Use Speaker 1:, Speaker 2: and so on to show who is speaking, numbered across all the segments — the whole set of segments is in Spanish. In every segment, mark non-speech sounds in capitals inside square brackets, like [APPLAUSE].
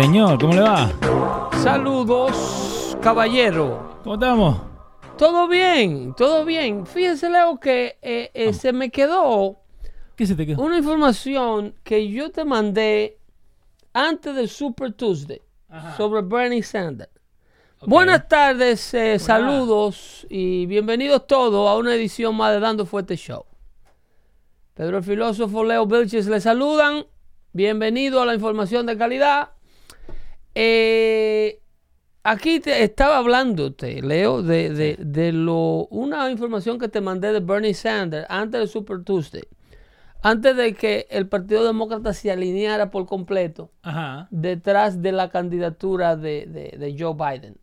Speaker 1: Señor, ¿cómo le va?
Speaker 2: Saludos, caballero.
Speaker 1: ¿Cómo estamos?
Speaker 2: Todo bien, todo bien. Fíjese, Leo, que eh, eh, se me quedó
Speaker 1: ¿Qué se te quedó?
Speaker 2: una información que yo te mandé antes del Super Tuesday sobre Bernie Sanders. Buenas tardes, eh, saludos y bienvenidos todos a una edición más de Dando Fuerte Show. Pedro el filósofo, Leo Vilches le saludan. Bienvenido a la información de calidad. Eh, aquí te estaba hablándote, Leo, de, de- de lo, una información que te mandé de Bernie Sanders antes del Super Tuesday. Antes de que el Partido Demócrata se alineara por completo
Speaker 1: Ajá.
Speaker 2: detrás de la candidatura de, de- de Joe Biden.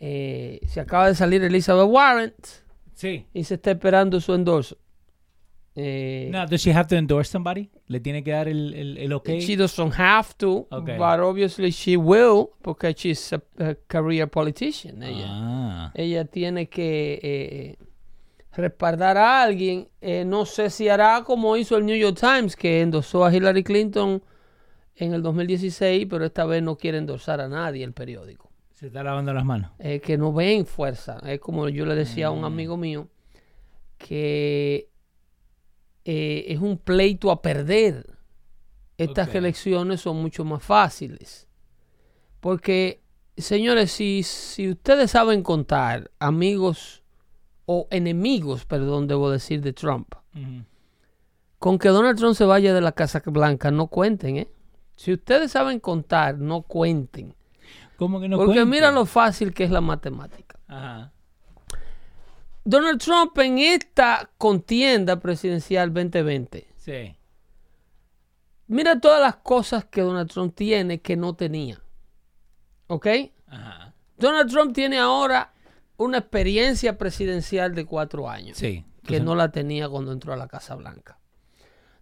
Speaker 2: Eh, se acaba de salir Elizabeth Warren
Speaker 1: Sí.
Speaker 2: y se está esperando su endorso. Eh,
Speaker 1: No, does she have to endorse somebody? ¿Le tiene que dar el, el, el ok?
Speaker 2: She doesn't have to,
Speaker 1: Okay.
Speaker 2: but obviously she will, porque she's a, a career politician. Ella,
Speaker 1: Ah.
Speaker 2: ella tiene que eh, respaldar a alguien. Eh, no sé si hará como hizo el New York Times, que endosó a Hillary Clinton en el 2016, pero esta vez no quiere endosar a nadie el periódico.
Speaker 1: Se está lavando las manos.
Speaker 2: Eh, que no ven fuerza. Es como yo le decía a un amigo mío, que eh, es un pleito a perder. Estas elecciones son mucho más fáciles. Porque, señores, si, si ustedes saben contar amigos o enemigos, perdón, debo decir, de Trump, con que Donald Trump se vaya de la Casa Blanca, no cuenten, ¿eh? Si ustedes saben contar, no cuenten.
Speaker 1: ¿Cómo que no
Speaker 2: Porque mira lo fácil que es la matemática.
Speaker 1: Ajá.
Speaker 2: Donald Trump en esta contienda presidencial 2020,
Speaker 1: Sí.
Speaker 2: mira todas las cosas que Donald Trump tiene que no tenía. ¿Ok?
Speaker 1: Ajá.
Speaker 2: Donald Trump tiene ahora una experiencia presidencial de cuatro años.
Speaker 1: Sí.
Speaker 2: que no la tenía cuando entró a la Casa Blanca.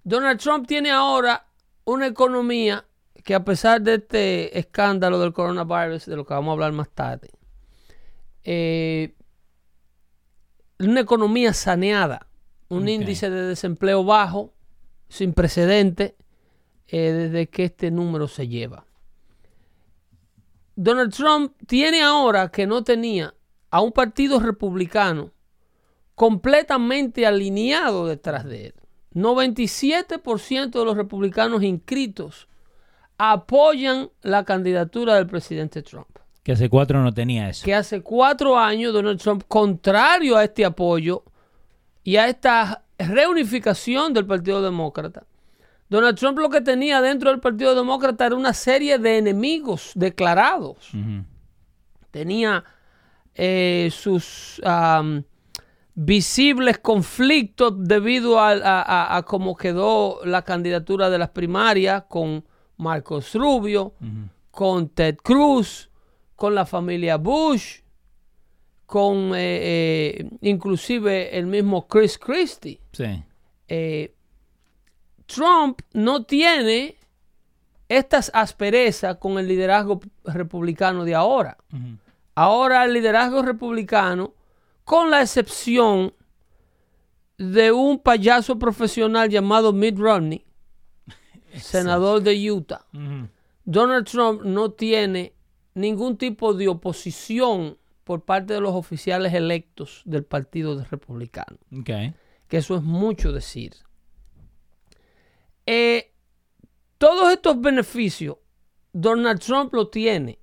Speaker 2: Donald Trump tiene ahora una economía que a pesar de este escándalo del coronavirus, de lo que vamos a hablar más tarde, eh, una economía saneada, un índice de desempleo bajo, sin precedente, eh, desde que este número se lleva. Donald Trump tiene ahora que no tenía a un partido republicano completamente alineado detrás de él. 97% de los republicanos inscritos apoyan la candidatura del presidente Trump.
Speaker 1: Que hace cuatro no tenía eso.
Speaker 2: Que hace cuatro años Donald Trump, contrario a este apoyo y a esta reunificación del Partido Demócrata, Donald Trump lo que tenía dentro del Partido Demócrata era una serie de enemigos declarados. Tenía eh, sus am, visibles conflictos debido a, a- a- a cómo quedó la candidatura de las primarias con Marcos Rubio, con Ted Cruz, con la familia Bush, con eh, eh, inclusive el mismo Chris Christie.
Speaker 1: Sí.
Speaker 2: Eh, Trump no tiene estas asperezas con el liderazgo republicano de ahora. Ahora el liderazgo republicano, con la excepción de un payaso profesional llamado Mitt Romney, [LAUGHS] senador de Utah, Donald Trump no tiene ningún tipo de oposición por parte de los oficiales electos del Partido Republicano.
Speaker 1: Okay.
Speaker 2: Que eso es mucho decir. Eh, todos estos beneficios Donald Trump lo tiene.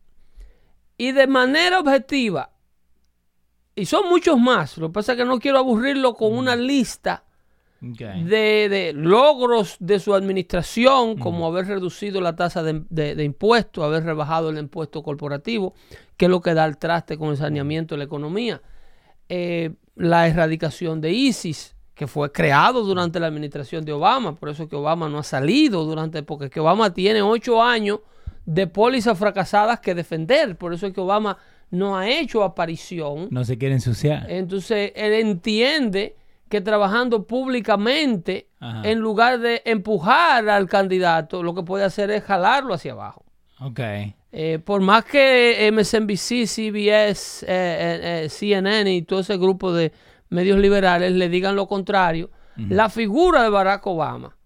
Speaker 2: Y de manera objetiva, y son muchos más, lo que pasa es que no quiero aburrirlo con una lista de, logros de su administración, como haber reducido la tasa de, impuestos, haber rebajado el impuesto corporativo, que es lo que da el traste con el saneamiento de la economía, eh, la erradicación de ISIS, que fue creado durante la administración de Obama, por eso que Obama no ha salido durante, porque que Obama tiene ocho años de pólizas fracasadas que defender, por eso es que Obama no ha hecho aparición.
Speaker 1: No se quiere ensuciar.
Speaker 2: Entonces, él entiende que trabajando públicamente, en lugar de empujar al candidato, lo que puede hacer es jalarlo hacia abajo.
Speaker 1: Ok.
Speaker 2: Eh, por más que MSNBC, CBS, eh, eh, CNN y todo ese grupo de medios liberales le digan lo contrario, la figura de Barack Obama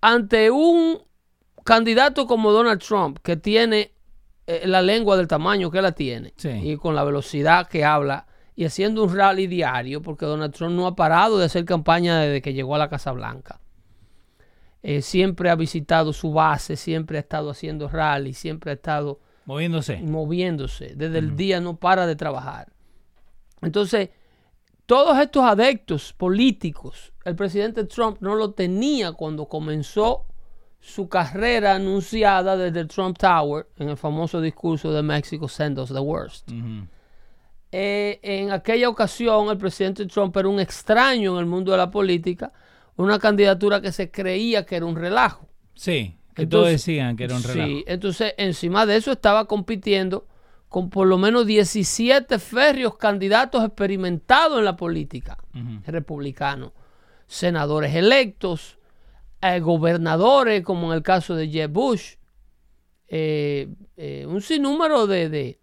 Speaker 2: ante un candidato como Donald Trump, que tiene eh, la lengua del tamaño que la tiene y con la velocidad que habla y haciendo un rally diario, porque Donald Trump no ha parado de hacer campaña desde que llegó a la Casa Blanca. Eh, siempre ha visitado su base, siempre ha estado haciendo rally, siempre ha estado
Speaker 1: moviéndose.
Speaker 2: Moviéndose. Desde el día no para de trabajar. Entonces, todos estos adeptos políticos, el presidente Trump no lo tenía cuando comenzó su carrera anunciada desde el Trump Tower en el famoso discurso de México Send us the worst. Eh, en aquella ocasión el presidente Trump era un extraño en el mundo de la política, una candidatura que se creía que era un relajo.
Speaker 1: Sí, que todos decían que era un relajo. Sí,
Speaker 2: entonces encima de eso estaba compitiendo con por lo menos 17 férreos candidatos experimentados en la política republicano, senadores electos, eh, gobernadores, como en el caso de Jeb Bush, eh, eh, un sinnúmero de, de,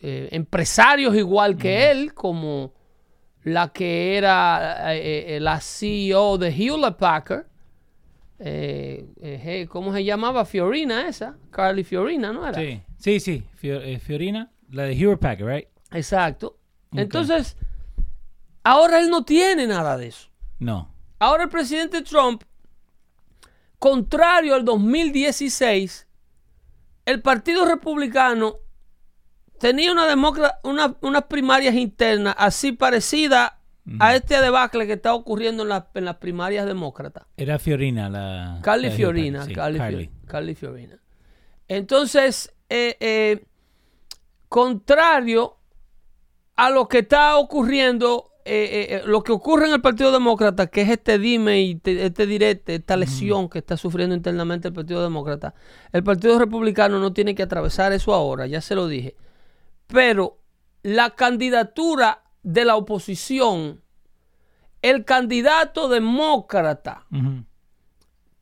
Speaker 2: empresarios igual que él, como la que era la CEO de Hewlett Packard, ¿cómo se llamaba? Fiorina esa, Carly Fiorina, ¿no era?
Speaker 1: Sí. Sí, sí, eh, Fiorina, la de Hero Packer, right?
Speaker 2: Exacto. Entonces, ahora él no tiene nada de eso.
Speaker 1: No.
Speaker 2: Ahora el presidente Trump, contrario al 2016, el Partido Republicano tenía una una, unas primarias internas así parecidas a este debacle que está ocurriendo en, en las primarias demócratas.
Speaker 1: Era Fiorina la...
Speaker 2: Carly Fiorina. Carly, Carly Fiorina. Entonces, eh, eh, contrario a lo que está ocurriendo, eh, lo que ocurre en el Partido Demócrata, que es este dime y este direte, esta lesión que está sufriendo internamente el Partido Demócrata, el Partido Republicano no tiene que atravesar eso ahora, ya se lo dije. Pero la candidatura de la oposición, el candidato demócrata,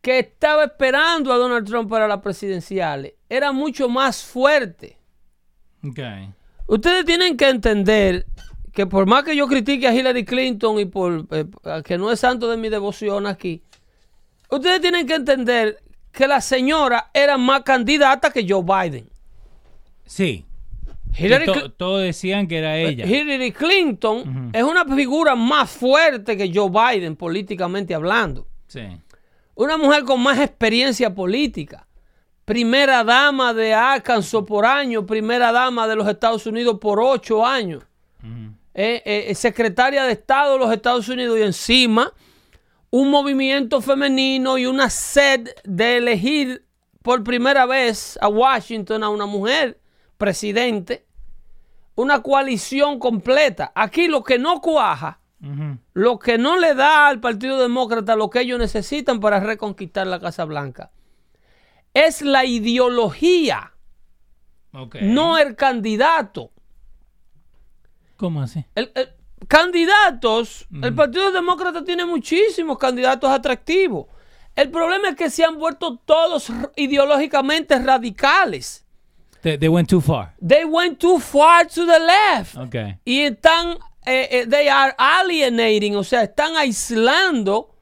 Speaker 2: que estaba esperando a Donald Trump para las presidenciales era mucho más fuerte. Ustedes tienen que entender que por más que yo critique a Hillary Clinton y por eh, que no es santo de mi devoción aquí, ustedes tienen que entender que la señora era más candidata que Joe Biden.
Speaker 1: Sí. Todos decían que era ella.
Speaker 2: Hillary Clinton es una figura más fuerte que Joe Biden políticamente hablando.
Speaker 1: Sí.
Speaker 2: Una mujer con más experiencia política. Primera dama de Arkansas por año, primera dama de los Estados Unidos por ocho años. Eh, eh, secretaria de Estado de los Estados Unidos y encima un movimiento femenino y una sed de elegir por primera vez a Washington a una mujer presidente. Una coalición completa. Aquí lo que no cuaja lo que no le da al Partido Demócrata lo que ellos necesitan para reconquistar la Casa Blanca es la ideología, no el candidato.
Speaker 1: ¿Cómo así?
Speaker 2: El- el- candidatos, el Partido Demócrata tiene muchísimos candidatos atractivos. El problema es que se han vuelto todos ideológicamente radicales.
Speaker 1: They, they went too far.
Speaker 2: They went too far to the left.
Speaker 1: Okay.
Speaker 2: Y están, eh, eh, they are alienating, o sea, están aislando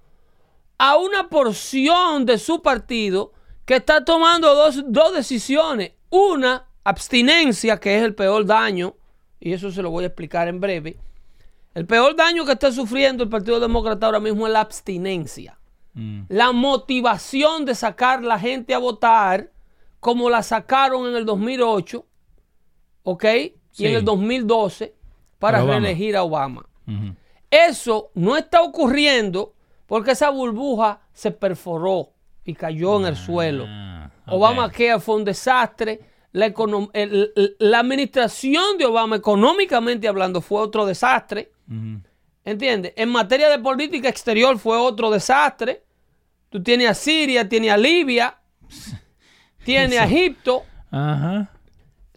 Speaker 2: a una porción de su partido que está tomando dos, dos decisiones. Una, abstinencia, que es el peor daño, y eso se lo voy a explicar en breve. El peor daño que está sufriendo el Partido Demócrata ahora mismo es la abstinencia.
Speaker 1: Mm.
Speaker 2: La motivación de sacar la gente a votar, como la sacaron en el 2008, ¿ok? Y en el 2012 para
Speaker 1: Obama.
Speaker 2: reelegir a Obama. Eso no está ocurriendo porque esa burbuja se perforó y cayó en el suelo.
Speaker 1: Ah,
Speaker 2: Obama
Speaker 1: ok.
Speaker 2: Care fue un desastre. La, econom- el- el- la administración de Obama, económicamente hablando, fue otro desastre.
Speaker 1: Ujú.
Speaker 2: ¿Entiendes? En materia de política exterior fue otro desastre. Tú tienes a Siria, tienes a Libia, [LAUGHS] tienes a Egipto,
Speaker 1: Ajá.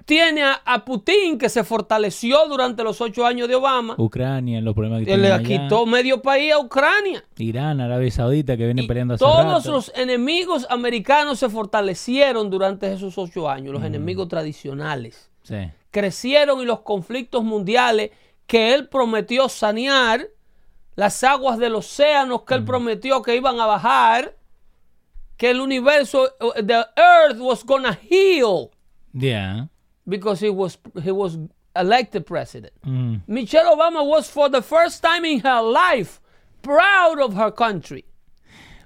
Speaker 2: tienes a, a Putin que se fortaleció durante los ocho años de Obama.
Speaker 1: Ucrania, los problemas que
Speaker 2: le
Speaker 1: allá.
Speaker 2: quitó medio país a Ucrania.
Speaker 1: Irán, Arabia Saudita, que viene
Speaker 2: Y
Speaker 1: peleando hace
Speaker 2: todos
Speaker 1: rato.
Speaker 2: los enemigos americanos se fortalecieron durante esos ocho años, los enemigos tradicionales.
Speaker 1: Sí.
Speaker 2: Crecieron y los conflictos mundiales que él prometió sanear, las aguas del océano que él prometió que iban a bajar, que el universo, uh, the earth was gonna heal
Speaker 1: Yeah.
Speaker 2: because he was, he was elected president.
Speaker 1: Mm.
Speaker 2: Michelle Obama was for the first time in her life proud of her country.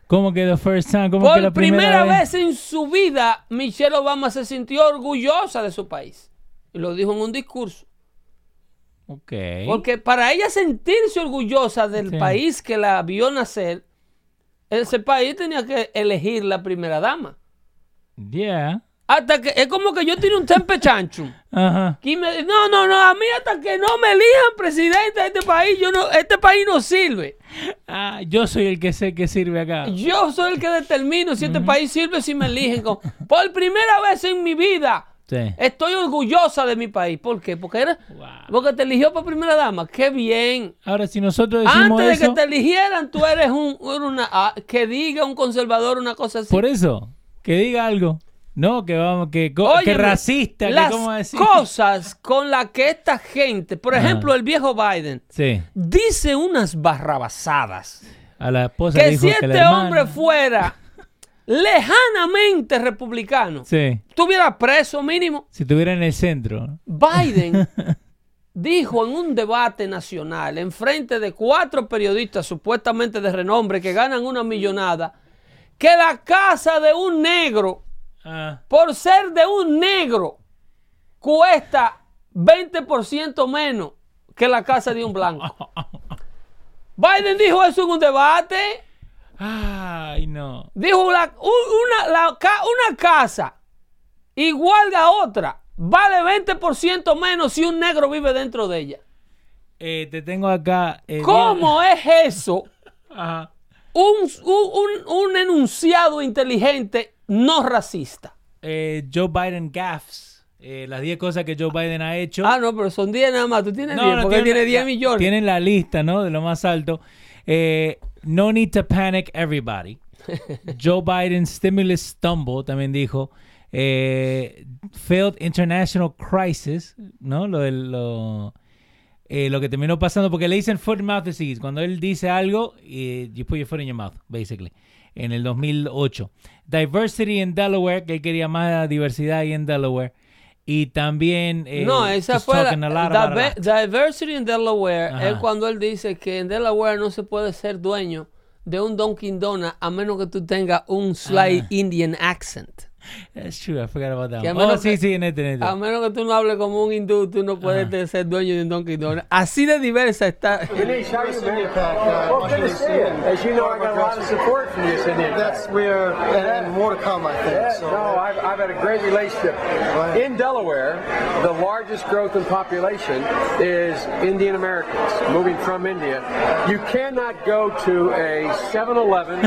Speaker 1: ¿Cómo que the first time? ¿Cómo que
Speaker 2: Por
Speaker 1: la
Speaker 2: primera,
Speaker 1: primera,
Speaker 2: vez en su vida, Michelle Obama se sintió orgullosa de su país. Y lo dijo en un discurso.
Speaker 1: Ok.
Speaker 2: Porque para ella sentirse orgullosa del país que la vio nacer, ese país tenía que elegir la primera dama.
Speaker 1: Yeah.
Speaker 2: Hasta que es como que yo tenía un tempe chancho. Y me no, no, no, a mí hasta que no me elijan presidente de este país, yo no, este país no sirve.
Speaker 1: Ah, yo soy el que sé que sirve acá.
Speaker 2: Yo soy el que determino si este país sirve si me eligen. Por primera vez en mi vida
Speaker 1: Sí.
Speaker 2: estoy orgullosa de mi país. ¿Por qué? Porque, era,
Speaker 1: Wow.
Speaker 2: porque te eligió por primera dama. Qué bien.
Speaker 1: Ahora, si nosotros decimos
Speaker 2: Antes de
Speaker 1: eso,
Speaker 2: que te eligieran, tú eres un, una, ah, que diga un conservador una cosa así.
Speaker 1: por eso, que diga algo. No, que vamos, que, que racista,
Speaker 2: las
Speaker 1: que cómo decir.
Speaker 2: cosas con las que esta gente, por ejemplo, el viejo Biden,
Speaker 1: Sí.
Speaker 2: dice unas barrabasadas.
Speaker 1: A la esposa
Speaker 2: Que
Speaker 1: dijo
Speaker 2: si
Speaker 1: que
Speaker 2: este hombre fuera lejanamente republicano,
Speaker 1: Sí.
Speaker 2: estuviera preso mínimo.
Speaker 1: Si estuviera en el centro.
Speaker 2: Biden [LAUGHS] dijo en un debate nacional, en frente de cuatro periodistas supuestamente de renombre que ganan una millonada, que la casa de un negro,
Speaker 1: Ah.
Speaker 2: por ser de un negro, cuesta 20% menos que la casa de un blanco. [LAUGHS] Biden dijo eso en un debate.
Speaker 1: Ay, no.
Speaker 2: Dijo la- una, la ca- una casa igual a otra vale 20% menos si un negro vive dentro de ella.
Speaker 1: Eh, te tengo acá. eh,
Speaker 2: ¿Cómo es eso? [LAUGHS]
Speaker 1: Ajá.
Speaker 2: Un, un- un- un enunciado inteligente no racista.
Speaker 1: Eh, Joe Biden gaffes. Eh, las 10 cosas que Joe Biden ha hecho.
Speaker 2: Ah, no, pero son 10 nada más. Tú tienes
Speaker 1: No,
Speaker 2: 10
Speaker 1: no,
Speaker 2: porque tiene
Speaker 1: la-
Speaker 2: 10
Speaker 1: la-
Speaker 2: millones.
Speaker 1: Tienen la lista, ¿no? De lo más alto. Eh, no need to panic everybody. [LAUGHS] Joe Biden stimulus stumble también dijo. Eh, failed international crisis, ¿no? Lo, lo, eh, lo que terminó pasando, porque le dicen foot and mouth disease. Cuando él dice algo, eh, you put your foot in your mouth, basically. En el 2008. Diversity in Delaware, que él quería más diversidad ahí en Delaware. Y también. eh,
Speaker 2: no, esa fue la. Diversity in Delaware
Speaker 1: Ajá.
Speaker 2: es cuando él dice que en Delaware no se puede ser dueño de un Dunkin' Donut a menos que tú tengas un slight. Indian accent.
Speaker 1: That's true, I forgot about that.
Speaker 2: Que a
Speaker 1: one. Oh,
Speaker 2: menos
Speaker 1: sí,
Speaker 2: que-
Speaker 1: sí, en este, en este.
Speaker 2: A menos que tú no hables como un hindú, tú no puedes te- ser dueño de un Dunkin' Donut. Así de diversa está. [LAUGHS]
Speaker 3: Denise, how are you, man? Well, good to see you. As you know, I got a lot of support from you, Cindy.
Speaker 4: That's we're and, and more to come, I think.
Speaker 3: Yeah,
Speaker 4: So,
Speaker 3: no, I've, I've had a great relationship. In Delaware, the largest growth in population is Indian Americans moving from India. You cannot go to a 7-Eleven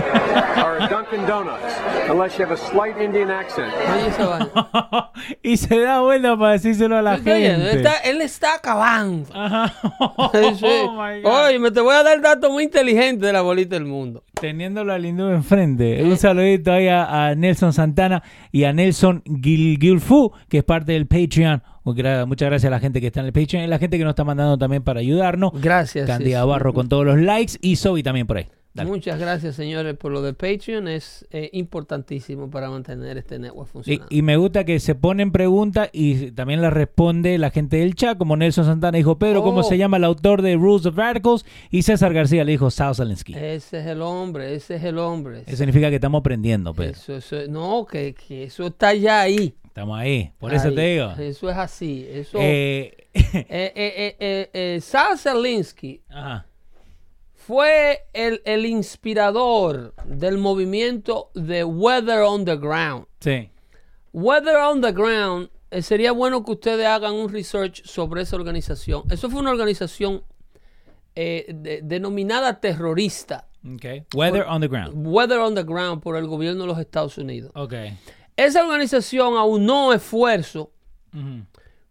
Speaker 3: or a Dunkin' Donuts unless you have a slight Indian accent accent.
Speaker 2: Oye, esa vaina.
Speaker 1: y se da vuelta para decírselo a la
Speaker 2: Oye,
Speaker 1: gente.
Speaker 2: está, él está acabando.
Speaker 1: Ajá. [LAUGHS]
Speaker 2: Sí.
Speaker 1: Oh my God.
Speaker 2: Oye, me te voy a dar datos muy inteligentes de la bolita del mundo.
Speaker 1: Teniéndolo al hindú enfrente. Un saludito ahí a, a Nelson Santana y a Nelson Gil Gilfu, que es parte del Patreon. Muchas gracias a la gente que está en el Patreon y a la gente que nos está mandando también para ayudarnos.
Speaker 2: Gracias.
Speaker 1: Candida
Speaker 2: sí, sí.
Speaker 1: Barro con todos los likes y Sobi también por ahí. Dale.
Speaker 2: Muchas gracias, señores, por lo de Patreon. Es eh, importantísimo para mantener este network funcionando.
Speaker 1: y me gusta que se ponen preguntas y también las responde la gente del chat, como Nelson Santana dijo, Pedro, ¿cómo
Speaker 2: Oh.
Speaker 1: se llama el autor de Rules of Radicals? Y César García le dijo, Sal Zelensky.
Speaker 2: Ese es el hombre, ese es el hombre.
Speaker 1: Eso significa que estamos aprendiendo, Pedro.
Speaker 2: Eso, eso, no, que, que eso está ya ahí.
Speaker 1: Estamos ahí. Por eso te digo.
Speaker 2: Eso es así. Eso,
Speaker 1: Eh, [LAUGHS]
Speaker 2: eh, eh, eh, Zelensky
Speaker 1: ajá.
Speaker 2: Fue el, el inspirador del movimiento de Weather on the Ground.
Speaker 1: Sí.
Speaker 2: Weather on the Ground, eh, sería bueno que ustedes hagan un research sobre esa organización. Eso fue una organización eh, de- denominada terrorista.
Speaker 1: Okay. Weather on the ground.
Speaker 2: Weather on the Ground por el gobierno de los Estados Unidos.
Speaker 1: Ok.
Speaker 2: Esa organización aunó esfuerzo
Speaker 1: Ujú.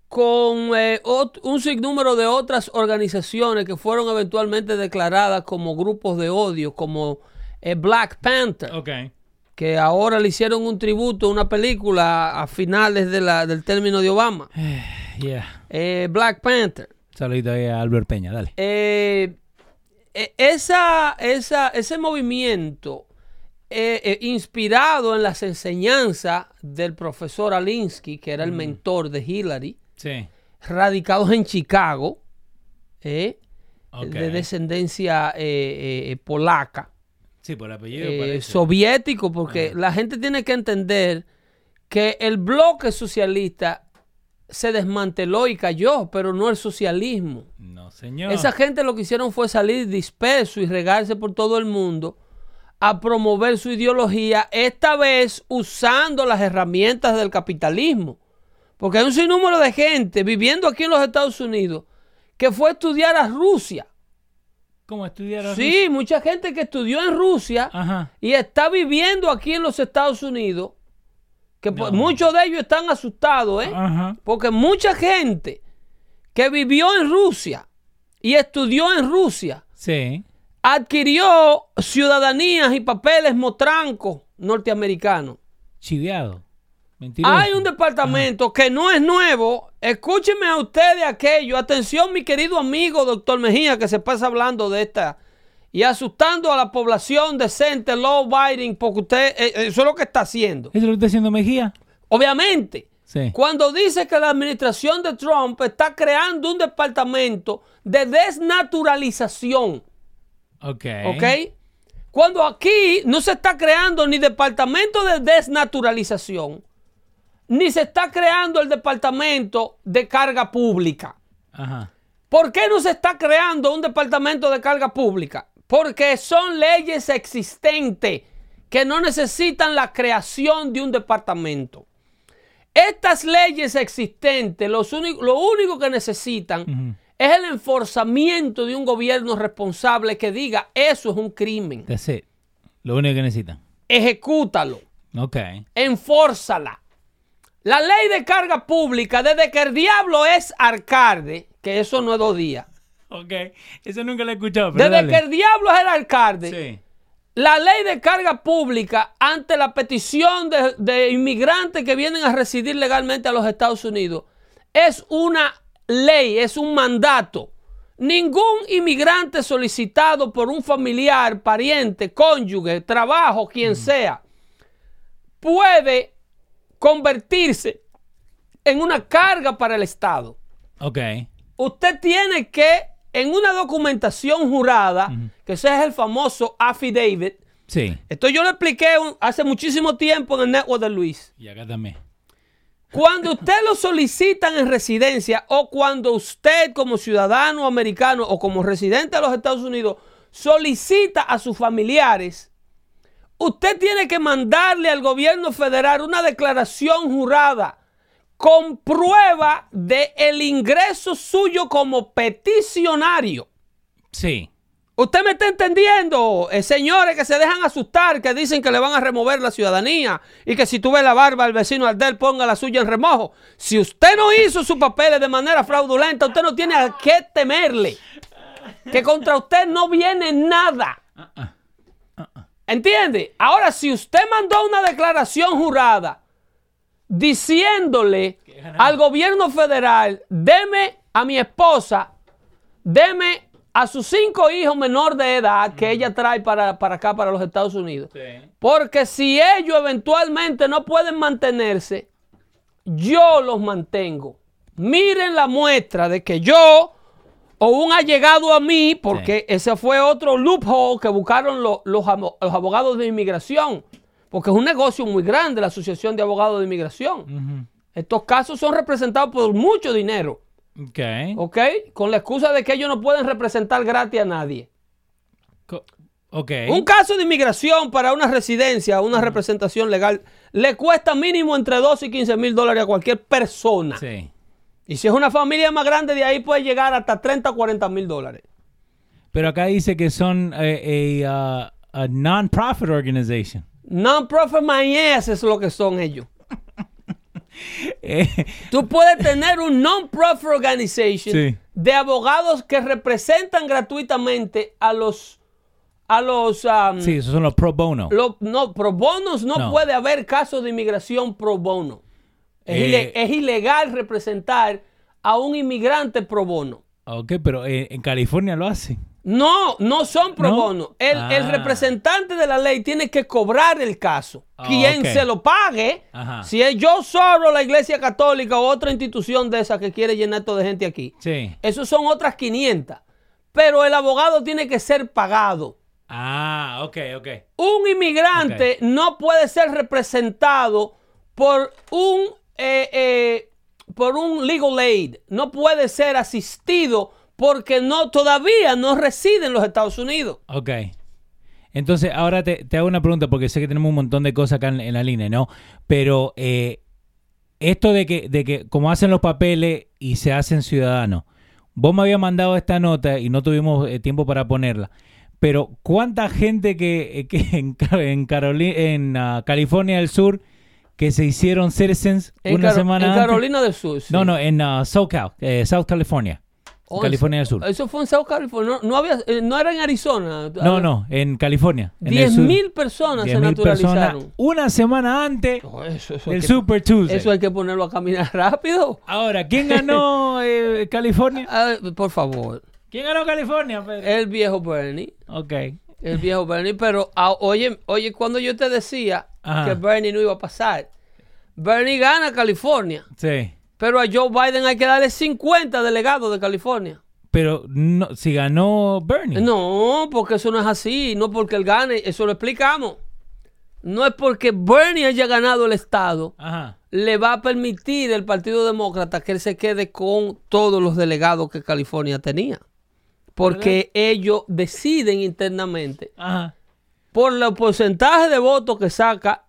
Speaker 2: Con eh, un sinnúmero de otras organizaciones que fueron eventualmente declaradas como grupos de odio, como eh, Black Panther, que ahora le hicieron un tributo, una película a finales de la- del término de Obama. [SIGHS]
Speaker 1: Yeah.
Speaker 2: Eh, Black Panther.
Speaker 1: Saludito ahí a Albert Peña, dale.
Speaker 2: Eh, eh, esa, esa, ese movimiento inspirado en las enseñanzas del profesor Alinsky, que era el mentor de Hillary,
Speaker 1: Sí.
Speaker 2: radicados en Chicago, eh, de descendencia eh, eh, polaca,
Speaker 1: Sí, por el apellido parece.
Speaker 2: soviético, porque la gente tiene que entender que el bloque socialista se desmanteló y cayó, pero no el socialismo.
Speaker 1: No, señor.
Speaker 2: Esa gente lo que hicieron fue salir disperso y regarse por todo el mundo a promover su ideología, esta vez usando las herramientas del capitalismo. Porque hay un sinnúmero de gente viviendo aquí en los Estados Unidos que fue a estudiar a Rusia.
Speaker 1: ¿Cómo estudiar a
Speaker 2: Sí, mucha gente que estudió en Rusia
Speaker 1: Ajá.
Speaker 2: y está viviendo aquí en los Estados Unidos, que pues,
Speaker 1: No.
Speaker 2: muchos de ellos están asustados, ¿eh?
Speaker 1: Ajá.
Speaker 2: Porque mucha gente que vivió en Rusia y estudió en Rusia
Speaker 1: Sí.
Speaker 2: adquirió ciudadanías y papeles motrancos norteamericanos.
Speaker 1: Chiviado. Mentiroso.
Speaker 2: Hay un departamento que no es nuevo. Escúcheme a ustedes aquello. Atención, mi querido amigo doctor Mejía, que se pasa hablando de esta y asustando a la población decente, low biting, porque usted, eh, eso es lo que está haciendo.
Speaker 1: ¿Eso es lo que está haciendo Mejía?
Speaker 2: Obviamente,
Speaker 1: Sí.
Speaker 2: cuando dice que la administración de Trump está creando un departamento de desnaturalización,
Speaker 1: Ok.
Speaker 2: ¿ok? Cuando aquí no se está creando ni departamento de desnaturalización, ni se está creando el departamento de carga pública.
Speaker 1: Ajá.
Speaker 2: ¿Por qué no se está creando un departamento de carga pública? Porque son leyes existentes que no necesitan la creación de un departamento. Estas leyes existentes, los lo único que necesitan es el enforzamiento de un gobierno responsable que diga eso es un crimen.
Speaker 1: That's it. Lo único que necesitan.
Speaker 2: Ejecútalo,
Speaker 1: Ok.
Speaker 2: enfórzala. La ley de carga pública, desde que el diablo es alcalde, que eso no es dos días.
Speaker 1: Ok. Eso nunca lo he escuchado, pero
Speaker 2: Desde
Speaker 1: dale.
Speaker 2: que el diablo es el alcalde,
Speaker 1: Sí.
Speaker 2: la ley de carga pública ante la petición de, de inmigrantes que vienen a residir legalmente a los Estados Unidos es una ley, es un mandato. Ningún inmigrante solicitado por un familiar, pariente, cónyuge, trabajo, quien sea, puede convertirse en una carga para el Estado
Speaker 1: Ok.
Speaker 2: usted tiene que, en una documentación jurada, que ese es el famoso affidavit,
Speaker 1: Sí.
Speaker 2: esto yo lo expliqué un- hace muchísimo tiempo en el network de Luis.
Speaker 1: Y acá también.
Speaker 2: Cuando usted lo solicitan en residencia o cuando usted como ciudadano americano o como residente de los Estados Unidos solicita a sus familiares, usted tiene que mandarle al gobierno federal una declaración jurada con prueba de el ingreso suyo como peticionario.
Speaker 1: Sí.
Speaker 2: Usted me está entendiendo, eh, señores que se dejan asustar, que dicen que le van a remover la ciudadanía y que si tuve la barba al vecino al del ponga la suya en remojo. Si usted no hizo sus papeles de manera fraudulenta, usted no tiene a qué temerle. Que contra usted no viene nada. ¿Entiende? Ahora, si usted mandó una declaración jurada diciéndole al gobierno federal, deme a mi esposa, deme a sus cinco hijos menor de edad que ella trae para, para acá, para los Estados Unidos. Porque si ellos eventualmente no pueden mantenerse, yo los mantengo. Miren la muestra de que yo o un allegado a mí, porque ese fue otro loophole que buscaron los, los abogados de inmigración, porque es un negocio muy grande la Asociación de Abogados de Inmigración. Estos casos son representados por mucho dinero.
Speaker 1: Ok.
Speaker 2: ¿Ok? Con la excusa de que ellos no pueden representar gratis a nadie.
Speaker 1: Ok.
Speaker 2: Un caso de inmigración para una residencia, una representación legal, le cuesta mínimo entre 12 y 15 mil dólares a cualquier persona.
Speaker 1: Sí.
Speaker 2: Y si es una familia más grande, de ahí puede llegar hasta 30 o 40 mil dólares.
Speaker 1: Pero acá dice que son eh, a, a non-profit organization.
Speaker 2: Non-profit ass es lo que son ellos. [LAUGHS] Tú puedes tener un non-profit organization
Speaker 1: Sí.
Speaker 2: de abogados que representan gratuitamente a los a los um,
Speaker 1: Sí, esos son los pro bono.
Speaker 2: lo- no pro bonos no,
Speaker 1: No.
Speaker 2: puede haber casos de inmigración pro bono. Es,
Speaker 1: Eh.
Speaker 2: ile- es ilegal representar a un inmigrante pro bono.
Speaker 1: Ok, pero eh, en California lo hacen.
Speaker 2: No, no son pro
Speaker 1: ¿No?
Speaker 2: bono. El, el
Speaker 1: Ah.
Speaker 2: representante de la ley tiene que cobrar el caso.
Speaker 1: Ah,
Speaker 2: Quien se lo pague,
Speaker 1: Ajá.
Speaker 2: si es yo solo, la iglesia católica o otra institución de esa que quiere llenar toda de gente aquí,
Speaker 1: Sí.
Speaker 2: esos son otras 500. Pero el abogado tiene que ser pagado.
Speaker 1: Ah, ok, ok.
Speaker 2: Un inmigrante no puede ser representado por un, eh, eh, por un legal aid. No puede ser asistido porque no, todavía no reside en los Estados Unidos.
Speaker 1: Ok. Entonces, ahora te, hago una pregunta porque sé que tenemos un montón de cosas acá en, la línea, ¿no? Pero eh, esto de que, de que como hacen los papeles y se hacen ciudadanos, vos me habías mandado esta nota y no tuvimos tiempo para ponerla, pero ¿cuánta gente que, [LAUGHS] en ah, California del Sur que se hicieron citizens
Speaker 2: En,
Speaker 1: una
Speaker 2: Caro-
Speaker 1: semana
Speaker 2: en
Speaker 1: antes?
Speaker 2: Carolina del Sur. sí.
Speaker 1: No, no, en ah, SoCal, eh, South California.
Speaker 2: Oh,
Speaker 1: California del Sur.
Speaker 2: Eso fue en South California. No, no había, eh, no era en Arizona.
Speaker 1: No, no, en California. en el
Speaker 2: 10
Speaker 1: sur.
Speaker 2: mil personas se
Speaker 1: 10.000
Speaker 2: naturalizaron.
Speaker 1: personas una semana antes
Speaker 2: Oh, eso, eso hay
Speaker 1: del
Speaker 2: que-
Speaker 1: Super Tuesday.
Speaker 2: Eso hay que ponerlo a caminar rápido.
Speaker 1: Ahora, ¿quién ganó [LAUGHS] eh, California?
Speaker 2: Ah, por favor.
Speaker 1: ¿Quién ganó California, Pedro?
Speaker 2: El viejo Bernie.
Speaker 1: Ok.
Speaker 2: El viejo Bernie. Pero ah, oye, oye, cuando yo te decía
Speaker 1: Ajá.
Speaker 2: que Bernie no iba a pasar, Bernie gana California.
Speaker 1: Sí.
Speaker 2: Pero a Joe Biden hay que darle 50 delegados de California.
Speaker 1: Pero no, si ganó Bernie.
Speaker 2: No, porque eso no es así. No porque él gane. Eso lo explicamos. No es porque Bernie haya ganado el Estado.
Speaker 1: Ajá.
Speaker 2: le va a permitir el Partido Demócrata que él se quede con todos los delegados que California tenía. Porque ellos deciden internamente
Speaker 1: Ajá.
Speaker 2: Por el porcentaje de votos que saca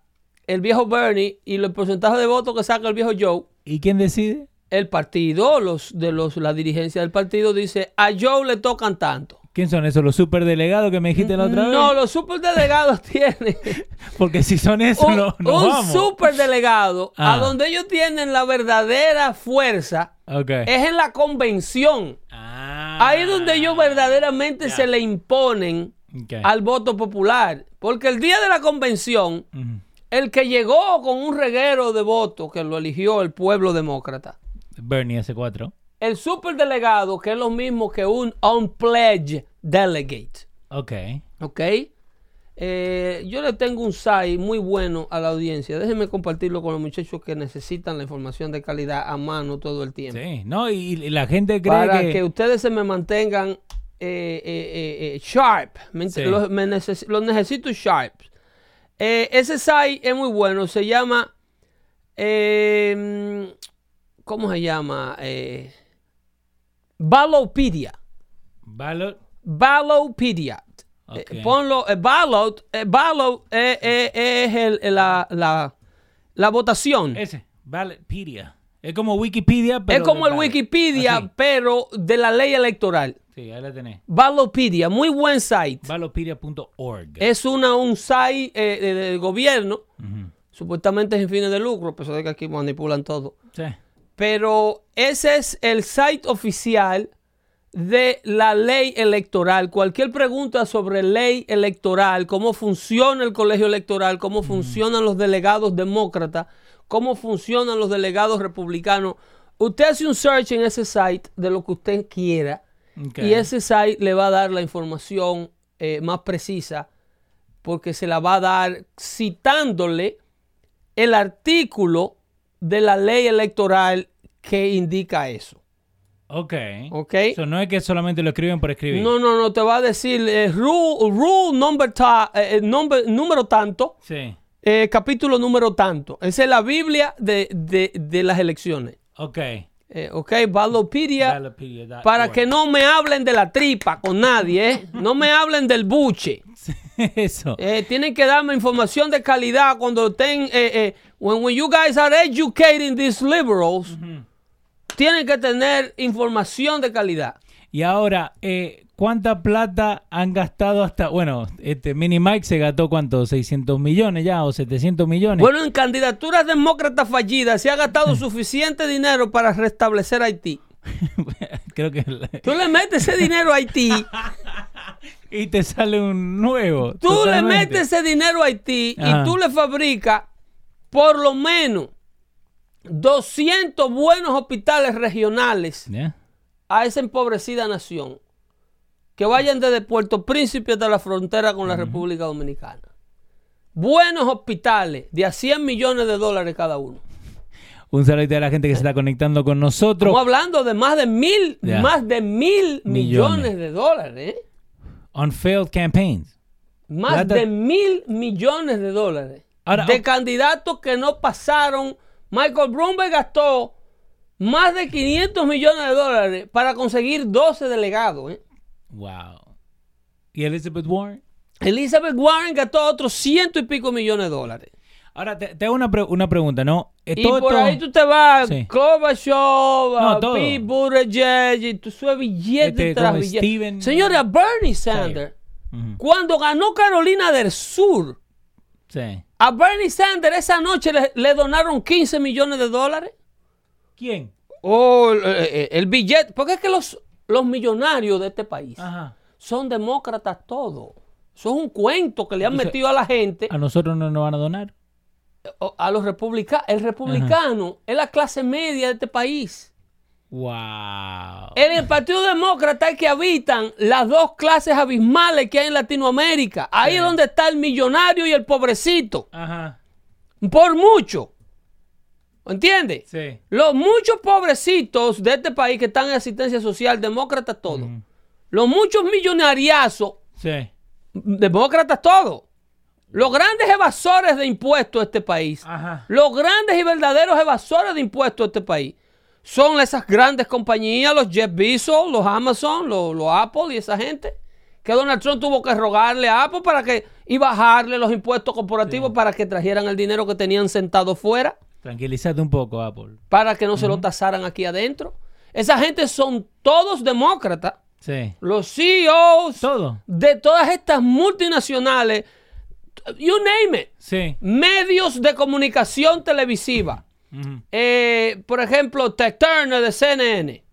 Speaker 2: el viejo Bernie y el porcentaje de votos que saca el viejo Joe.
Speaker 1: ¿Y quién decide?
Speaker 2: El partido, los de los la dirigencia del partido dice a Joe le tocan tanto.
Speaker 1: ¿Quién son esos? ¿Los superdelegados que me dijiste la otra
Speaker 2: No,
Speaker 1: vez?
Speaker 2: los superdelegados [LAUGHS] tienen [LAUGHS]
Speaker 1: Porque si son esos,
Speaker 2: un,
Speaker 1: no, nos
Speaker 2: un
Speaker 1: vamos.
Speaker 2: superdelegado
Speaker 1: Ah.
Speaker 2: a donde ellos tienen la verdadera fuerza es en la convención.
Speaker 1: Ah.
Speaker 2: Ahí es donde ellos verdaderamente se le imponen Al voto popular. Porque el día de la convención, el que llegó con un reguero de votos que lo eligió el pueblo demócrata,
Speaker 1: Bernie S4.
Speaker 2: el superdelegado, que es lo mismo que un unpledged delegate.
Speaker 1: Ok.
Speaker 2: ¿Ok? Eh, yo le tengo un site muy bueno a la audiencia. Déjenme compartirlo con los muchachos que necesitan la información de calidad a mano todo el tiempo.
Speaker 1: Sí. No, y, y la gente cree
Speaker 2: para
Speaker 1: que...
Speaker 2: que... ustedes se me mantengan eh, eh, eh, sharp. Me,
Speaker 1: Sí.
Speaker 2: los, me neces- los necesito sharp. Eh, ese site es muy bueno. Se llama. eh, ¿Cómo se llama? Eh, Ballotpedia.
Speaker 1: Ballot.
Speaker 2: Ballotpedia. Eh,
Speaker 1: Ok.
Speaker 2: ponlo. ballot. ballot es el- la, la, la votación.
Speaker 1: Ese. Ballotpedia. Es como Wikipedia, pero.
Speaker 2: es como el. Wikipedia,
Speaker 1: Así.
Speaker 2: pero de la ley electoral.
Speaker 1: Sí, ahí la tenés.
Speaker 2: Balopedia, muy buen site.
Speaker 1: Balopedia.org.
Speaker 2: Es una, un site eh, de- del gobierno, supuestamente sin fines de lucro, a pesar de que aquí manipulan todo.
Speaker 1: Sí.
Speaker 2: Pero ese es el site oficial de la ley electoral. Cualquier pregunta sobre ley electoral, cómo funciona el colegio electoral, cómo funcionan los delegados demócratas, cómo funcionan los delegados republicanos. Usted hace un search en ese site de lo que usted quiera y ese site le va a dar la información eh, más precisa porque se la va a dar citándole el artículo de la ley electoral que indica eso.
Speaker 1: Ok.
Speaker 2: ¿Ok?
Speaker 1: So, no es que solamente lo escriben por escribir.
Speaker 2: No, no, no, te va a decir eh, rule, rule number ta- eh, number- número tanto,
Speaker 1: Sí.
Speaker 2: Eh, capítulo número tanto. Esa es la Biblia de, de- de las elecciones.
Speaker 1: Ok.
Speaker 2: Eh, ok, Balopedia. Para que no me hablen de la tripa con nadie, ¿eh? [LAUGHS] No me hablen del buche. [LAUGHS]
Speaker 1: Eso.
Speaker 2: Eh, tienen que darme información de calidad cuando estén. Eh, eh, when, when you guys are educating these liberals, tienen que tener información de calidad.
Speaker 1: Y ahora, eh, ¿cuánta plata han gastado hasta... Bueno, este Mini Mike se gastó cuánto, 600 millones ya o 700 millones.
Speaker 2: Bueno, en candidaturas demócratas fallidas se ha gastado [LAUGHS] suficiente dinero para restablecer Haití. [LAUGHS]
Speaker 1: Creo que...
Speaker 2: Tú le metes ese dinero a Haití, [LAUGHS]
Speaker 1: y te sale un nuevo.
Speaker 2: tú
Speaker 1: totalmente.
Speaker 2: le metes ese dinero a Haití
Speaker 1: Ajá.
Speaker 2: y tú le fabricas por lo menos 200 buenos hospitales regionales
Speaker 1: ¿Ya?
Speaker 2: A esa empobrecida nación. Que vayan desde Puerto Príncipe hasta la frontera con la República Dominicana. Buenos hospitales de a 100 millones de dólares cada uno.
Speaker 1: Un saludo a la gente que se está conectando con nosotros.
Speaker 2: Estamos hablando de más de mil, más de mil millones,
Speaker 1: Millones.
Speaker 2: de dólares. ¿eh?
Speaker 1: On failed campaigns.
Speaker 2: Más de mil millones de dólares.
Speaker 1: Ahora,
Speaker 2: de candidatos que no pasaron. Michael Bloomberg gastó más de 500 millones de dólares para conseguir 12 delegados. ¿eh?
Speaker 1: Wow. ¿Y Elizabeth Warren?
Speaker 2: Elizabeth Warren gastó otros ciento y pico millones de dólares.
Speaker 1: Ahora, te, te hago una, pre- una pregunta, ¿no? Eh,
Speaker 2: Y
Speaker 1: todo
Speaker 2: por ahí tú te vas,
Speaker 1: Sí.
Speaker 2: Gorbachev,
Speaker 1: No.
Speaker 2: Pete Buttigieg, tú subes billete
Speaker 1: Este,
Speaker 2: tras billete.
Speaker 1: Steven-
Speaker 2: Señores, a Bernie Sanders, cuando ganó Carolina del Sur,
Speaker 1: Sí.
Speaker 2: a Bernie Sanders esa noche le, le donaron 15 millones de dólares.
Speaker 1: ¿Quién?
Speaker 2: O el, eh, el billete, porque es que los, los millonarios de este país
Speaker 1: Ajá.
Speaker 2: son demócratas todos. Eso es un cuento que le han
Speaker 1: Entonces,
Speaker 2: metido a la gente.
Speaker 1: ¿A nosotros no nos van a donar?
Speaker 2: a los republicanos. El republicano es la clase media de este país.
Speaker 1: Wow.
Speaker 2: En el Partido Demócrata es que habitan las dos clases abismales que hay en Latinoamérica. Ahí es donde está el millonario y el pobrecito.
Speaker 1: Ajá.
Speaker 2: Por mucho. ¿Entiendes?
Speaker 1: Sí.
Speaker 2: Los muchos pobrecitos de este país que están en asistencia social, demócratas todos. Los muchos millonariazos,
Speaker 1: Sí.
Speaker 2: demócratas todos. Los grandes evasores de impuestos de este país.
Speaker 1: Ajá.
Speaker 2: Los grandes y verdaderos evasores de impuestos de este país son esas grandes compañías, los Jeff Bezos, los Amazon, los, los Apple y esa gente. Que Donald Trump tuvo que rogarle a Apple para que y bajarle los impuestos corporativos para que trajeran el dinero que tenían sentado fuera,
Speaker 1: Tranquilízate un poco, Apple.
Speaker 2: para que no se lo tasaran aquí adentro. Esa gente son todos demócratas.
Speaker 1: Sí.
Speaker 2: Los CEOs
Speaker 1: Todo.
Speaker 2: de todas estas multinacionales, you name it,
Speaker 1: Sí.
Speaker 2: medios de comunicación televisiva. Eh, por ejemplo, Ted Turner de CNN.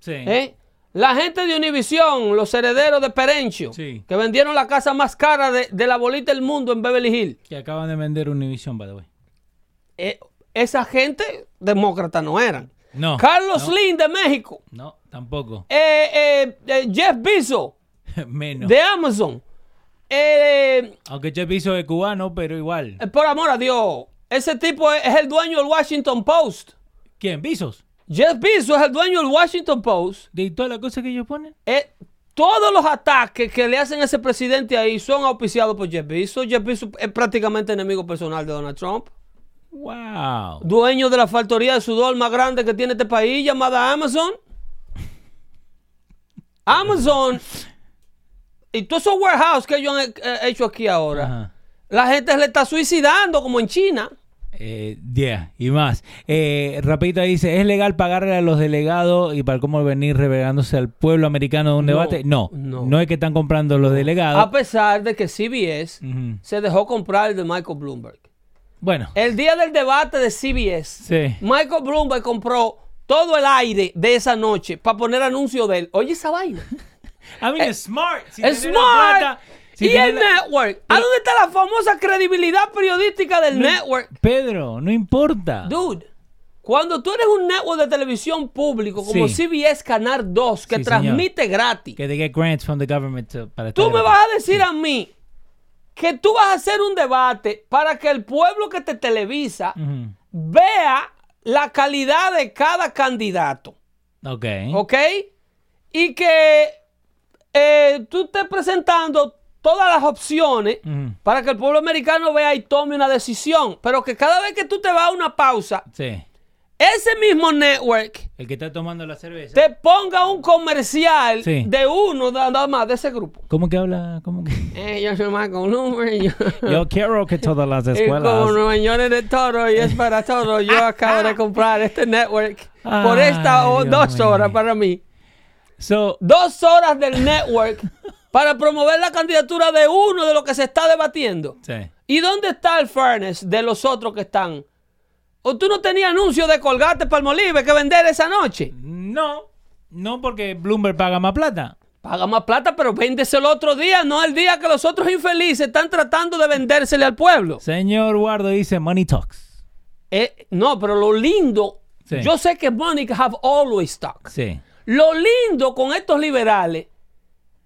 Speaker 1: Sí.
Speaker 2: ¿eh? La gente de Univision, los herederos de Perenchio,
Speaker 1: Sí.
Speaker 2: que vendieron la casa más cara de, de la bolita del mundo en Beverly Hills.
Speaker 1: Que acaban de vender Univision, by the way.
Speaker 2: Eh, esa gente demócrata no eran.
Speaker 1: No.
Speaker 2: Carlos
Speaker 1: no,
Speaker 2: Slim de México.
Speaker 1: No, tampoco.
Speaker 2: Eh, eh, eh, Jeff Bezos [LAUGHS]
Speaker 1: Menos.
Speaker 2: de Amazon. Eh,
Speaker 1: Aunque Jeff Bezos es cubano, pero igual.
Speaker 2: por amor a Dios, ese tipo es, es el dueño del Washington Post.
Speaker 1: ¿Quién? ¿Bezos?
Speaker 2: Jeff Bezos es el dueño del Washington Post.
Speaker 1: ¿De todas las cosas que ellos ponen?
Speaker 2: Eh, todos los ataques que le hacen a ese presidente ahí son auspiciados por Jeff Bezos. Jeff Bezos es prácticamente enemigo personal de Donald Trump.
Speaker 1: Wow.
Speaker 2: Dueño de la factoría de sudor más grande que tiene este país, llamada Amazon. [LAUGHS] Amazon y todos esos warehouses que ellos han eh, hecho aquí ahora.
Speaker 1: Ajá.
Speaker 2: La gente le está suicidando como en China.
Speaker 1: Eh, yeah, y más. Eh, rapidito dice, ¿es legal pagarle a los delegados y para cómo venir revelándose al pueblo americano de un
Speaker 2: No,
Speaker 1: debate? No,
Speaker 2: no.
Speaker 1: no, es que están comprando los delegados.
Speaker 2: A pesar de que CBS se dejó comprar el de Michael Bloomberg.
Speaker 1: Bueno,
Speaker 2: El día del debate de CBS,
Speaker 1: sí.
Speaker 2: Michael Bloomberg compró todo el aire de esa noche para poner anuncio de él. Oye esa vaina. [LAUGHS]
Speaker 1: I mean, smart. Si
Speaker 2: es smart.
Speaker 1: plata, si
Speaker 2: y el
Speaker 1: la-
Speaker 2: network. ¿A dónde está la famosa credibilidad periodística del network?
Speaker 1: Pedro, no importa.
Speaker 2: Dude, cuando tú eres un network de televisión público como
Speaker 1: Sí.
Speaker 2: CBS Canal 2 que
Speaker 1: Sí,
Speaker 2: transmite gratis,
Speaker 1: Que they get grants from the government to- para
Speaker 2: tú me vas a decir a mí que tú vas a hacer un debate para que el pueblo que te televisa vea la calidad de cada candidato,
Speaker 1: Ok.
Speaker 2: ¿ok? Y que eh, tú estés presentando todas las opciones para que el pueblo americano vea y tome una decisión, pero que cada vez que tú te vas a una pausa,
Speaker 1: Sí.
Speaker 2: Ese mismo network
Speaker 1: El que está tomando la cerveza.
Speaker 2: te ponga un comercial
Speaker 1: Sí.
Speaker 2: de uno da- nada más de ese grupo.
Speaker 1: ¿Cómo que habla? ¿Cómo que?
Speaker 2: Eh, yo soy Michael Bloomberg, yo-
Speaker 1: Yo quiero que todas las [LAUGHS] escuelas.
Speaker 2: como señores de toro y es para todo, yo [LAUGHS] acabo de comprar este network por esta dos
Speaker 1: mío.
Speaker 2: horas para mí.
Speaker 1: So,
Speaker 2: Dos horas del network [LAUGHS] para promover la candidatura de uno de los que se está debatiendo.
Speaker 1: sí.
Speaker 2: ¿Y dónde está el fairness de los otros que están? ¿O tú no tenías anuncio de colgate Palmolive que vender esa noche?
Speaker 1: No, no porque Bloomberg paga más plata.
Speaker 2: Paga más plata, pero véndeselo otro día, no el día que los otros infelices están tratando de vendérsele al pueblo.
Speaker 1: Señor Guardo dice Money Talks.
Speaker 2: Eh, no, pero lo lindo,
Speaker 1: Sí.
Speaker 2: yo sé que money have always talk.
Speaker 1: Sí.
Speaker 2: Lo lindo con estos liberales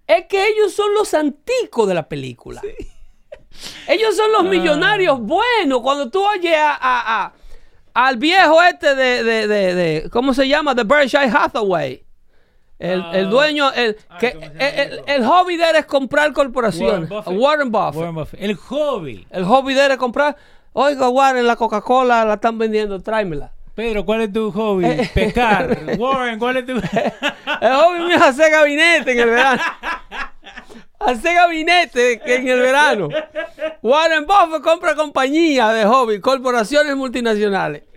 Speaker 2: es que ellos son los anticos de la película. Ellos son
Speaker 1: Ah.
Speaker 2: los millonarios buenos. Cuando tú oyes a, a- a- al viejo este de, de- de- de- ¿cómo se llama? De Berkshire Hathaway. El,
Speaker 1: Ah.
Speaker 2: el dueño, el, que,
Speaker 1: ¿cómo se llama
Speaker 2: el,
Speaker 1: el
Speaker 2: el- el hobby de él es comprar corporaciones. Warren Buffett.
Speaker 1: Warren Buffett. El hobby.
Speaker 2: El hobby de él es comprar. Oiga, Warren, la Coca-Cola la están vendiendo, tráemela.
Speaker 1: Pedro, ¿cuál es tu hobby?
Speaker 2: Eh,
Speaker 1: Pescar. [LAUGHS] Warren, ¿cuál es tu
Speaker 2: El hobby mío es hacer gabinete en el verano. [LAUGHS] hacer gabinete en el verano. Warren Buffett compra compañía de hobby, corporaciones multinacionales. [LAUGHS]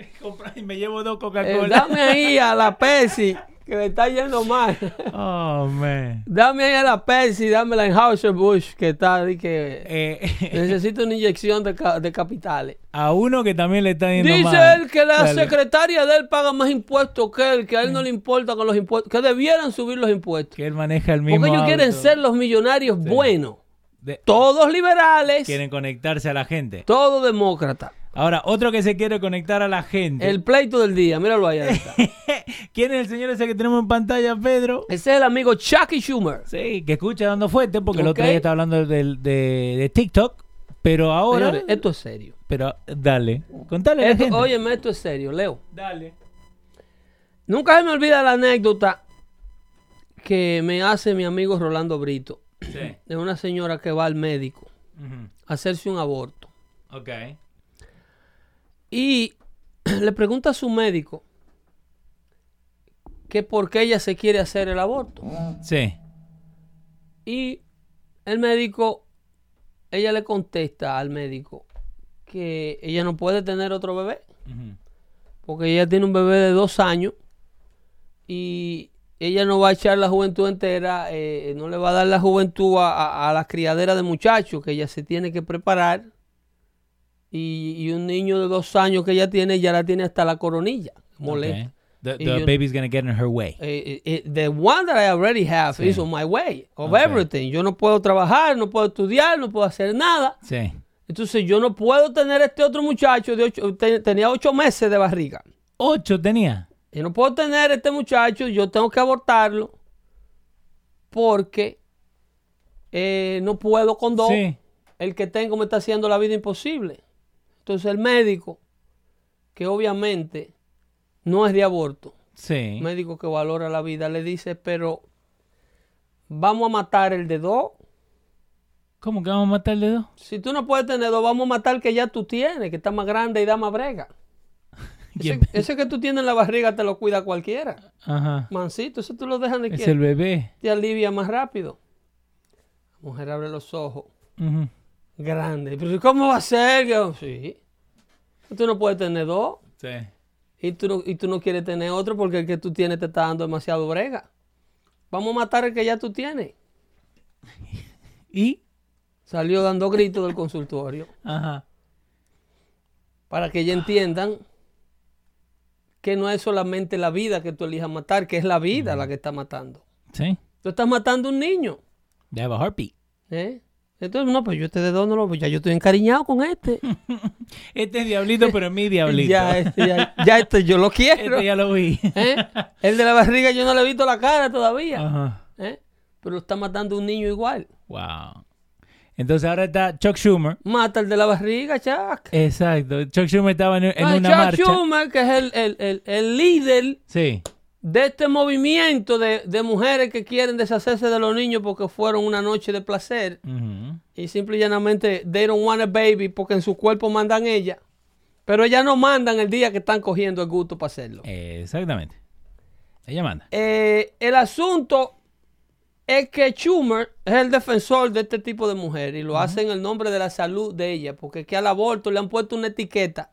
Speaker 1: Y me llevo dos
Speaker 2: Eh,
Speaker 1: Coca-Cola.
Speaker 2: dame ahí a la Pepsi, que me está yendo mal. [LAUGHS]
Speaker 1: Oh, man.
Speaker 2: dame ahí a la Pepsi, dame la Anheuser-Busch, que está ahí que
Speaker 1: Eh, [LAUGHS]
Speaker 2: necesito una inyección de, de capitales.
Speaker 1: a uno que también le está yendo
Speaker 2: Dice
Speaker 1: mal.
Speaker 2: él que la
Speaker 1: Dale.
Speaker 2: secretaria de él paga más impuestos que él, que a él no le importa con los impuestos, que debieran subir los impuestos.
Speaker 1: Que él maneja el mismo
Speaker 2: Porque ellos quieren ser los millonarios buenos.
Speaker 1: De-
Speaker 2: Todos liberales,
Speaker 1: quieren conectarse a la gente.
Speaker 2: todos demócratas.
Speaker 1: Ahora, otro que se quiere conectar a la gente.
Speaker 2: El pleito del día, míralo ahí. [LAUGHS]
Speaker 1: ¿Quién es el señor ese que tenemos en pantalla, Pedro?
Speaker 2: Ese es el amigo Chucky Schumer.
Speaker 1: Sí, que escucha dando fuerte, porque el otro día estaba hablando de, de TikTok, pero ahora...
Speaker 2: Señores, esto es serio.
Speaker 1: Pero dale, contale a la
Speaker 2: Esto,
Speaker 1: gente.
Speaker 2: óyeme, esto es serio, Leo.
Speaker 1: Dale.
Speaker 2: Nunca se me olvida la anécdota que me hace mi amigo Rolando Brito
Speaker 1: Sí.
Speaker 2: de una señora que va al médico a hacerse un aborto.
Speaker 1: Ok.
Speaker 2: Y [CLEARS THROAT] le pregunta a su médico que por qué ella se quiere hacer el aborto.
Speaker 1: Sí.
Speaker 2: Y el médico, ella le contesta al médico que ella no puede tener otro bebé, porque ella tiene un bebé de dos años y ella no va a echar la juventud entera, eh, no le va a dar la juventud a, a- a la criadera de muchachos, que ella se tiene que preparar. Y, y un niño de dos años que ella tiene, ya la tiene hasta la coronilla. Molesta.
Speaker 1: Ok. The, the baby's gonna get in her way.
Speaker 2: Eh, eh, the one that I already have
Speaker 1: Sí.
Speaker 2: is on my way of everything. Yo no puedo trabajar, no puedo estudiar, no puedo hacer nada.
Speaker 1: Sí.
Speaker 2: Entonces yo no puedo tener este otro muchacho de ocho, te- tenía ocho meses de barriga.
Speaker 1: Ocho tenía.
Speaker 2: Yo no puedo tener este muchacho, yo tengo que abortarlo porque eh, no puedo con dos.
Speaker 1: Sí.
Speaker 2: El que tengo me está haciendo la vida imposible. Entonces el médico, que obviamente no es de aborto,
Speaker 1: Sí.
Speaker 2: un médico que valora la vida, le dice, pero vamos a matar el de dos.
Speaker 1: ¿Cómo que vamos a matar el dedo?
Speaker 2: Si tú no puedes tener dos, vamos a matar el que ya tú tienes, que está más grande y da más brega. [LAUGHS] Ese, que tú tienes en la barriga te lo cuida cualquiera.
Speaker 1: Ajá.
Speaker 2: Mancito, eso tú lo dejas de
Speaker 1: Es
Speaker 2: quién.
Speaker 1: el bebé.
Speaker 2: Te alivia más rápido. La mujer abre los ojos. Grande. Pero ¿cómo va a ser? Yo, sí. Tú no puedes tener dos.
Speaker 1: Sí.
Speaker 2: Y tú, no, y tú no quieres tener otro porque el que tú tienes te está dando demasiado brega. Vamos a matar el que ya tú tienes. [LAUGHS]
Speaker 1: Y.
Speaker 2: Salió dando gritos del consultorio
Speaker 1: Ajá.
Speaker 2: para que ya entiendan que no es solamente la vida que tú elijas matar, que es la vida la que está matando.
Speaker 1: Sí.
Speaker 2: Tú estás matando a un niño.
Speaker 1: They have a heartbeat.
Speaker 2: ¿eh? Entonces, no, pues yo este dedo no lo pues ya yo estoy encariñado con este. [LAUGHS]
Speaker 1: Este es diablito, pero es mi diablito.
Speaker 2: ya, este, ya, ya este yo lo quiero.
Speaker 1: Este ya lo vi. [LAUGHS]
Speaker 2: ¿eh? El de la barriga yo no le he visto la cara todavía.
Speaker 1: Ajá.
Speaker 2: ¿eh? Pero está matando un niño igual.
Speaker 1: Wow. Entonces ahora está Chuck Schumer.
Speaker 2: Mata el de la barriga, Chuck.
Speaker 1: Exacto. Chuck Schumer estaba en, en una
Speaker 2: Chuck
Speaker 1: marcha.
Speaker 2: Schumer, que es el, el- el- el líder
Speaker 1: Sí.
Speaker 2: de este movimiento de, de mujeres que quieren deshacerse de los niños porque fueron una noche de placer
Speaker 1: Ujú.
Speaker 2: Y simple y llanamente they don't want a baby porque en su cuerpo mandan ella. Pero ellas no mandan el día que están cogiendo el gusto para hacerlo.
Speaker 1: Exactamente. Ella manda.
Speaker 2: Eh, el asunto es que Schumer es el defensor de este tipo de mujer y lo hace en el nombre de la salud de ella, porque es que al aborto le han puesto una etiqueta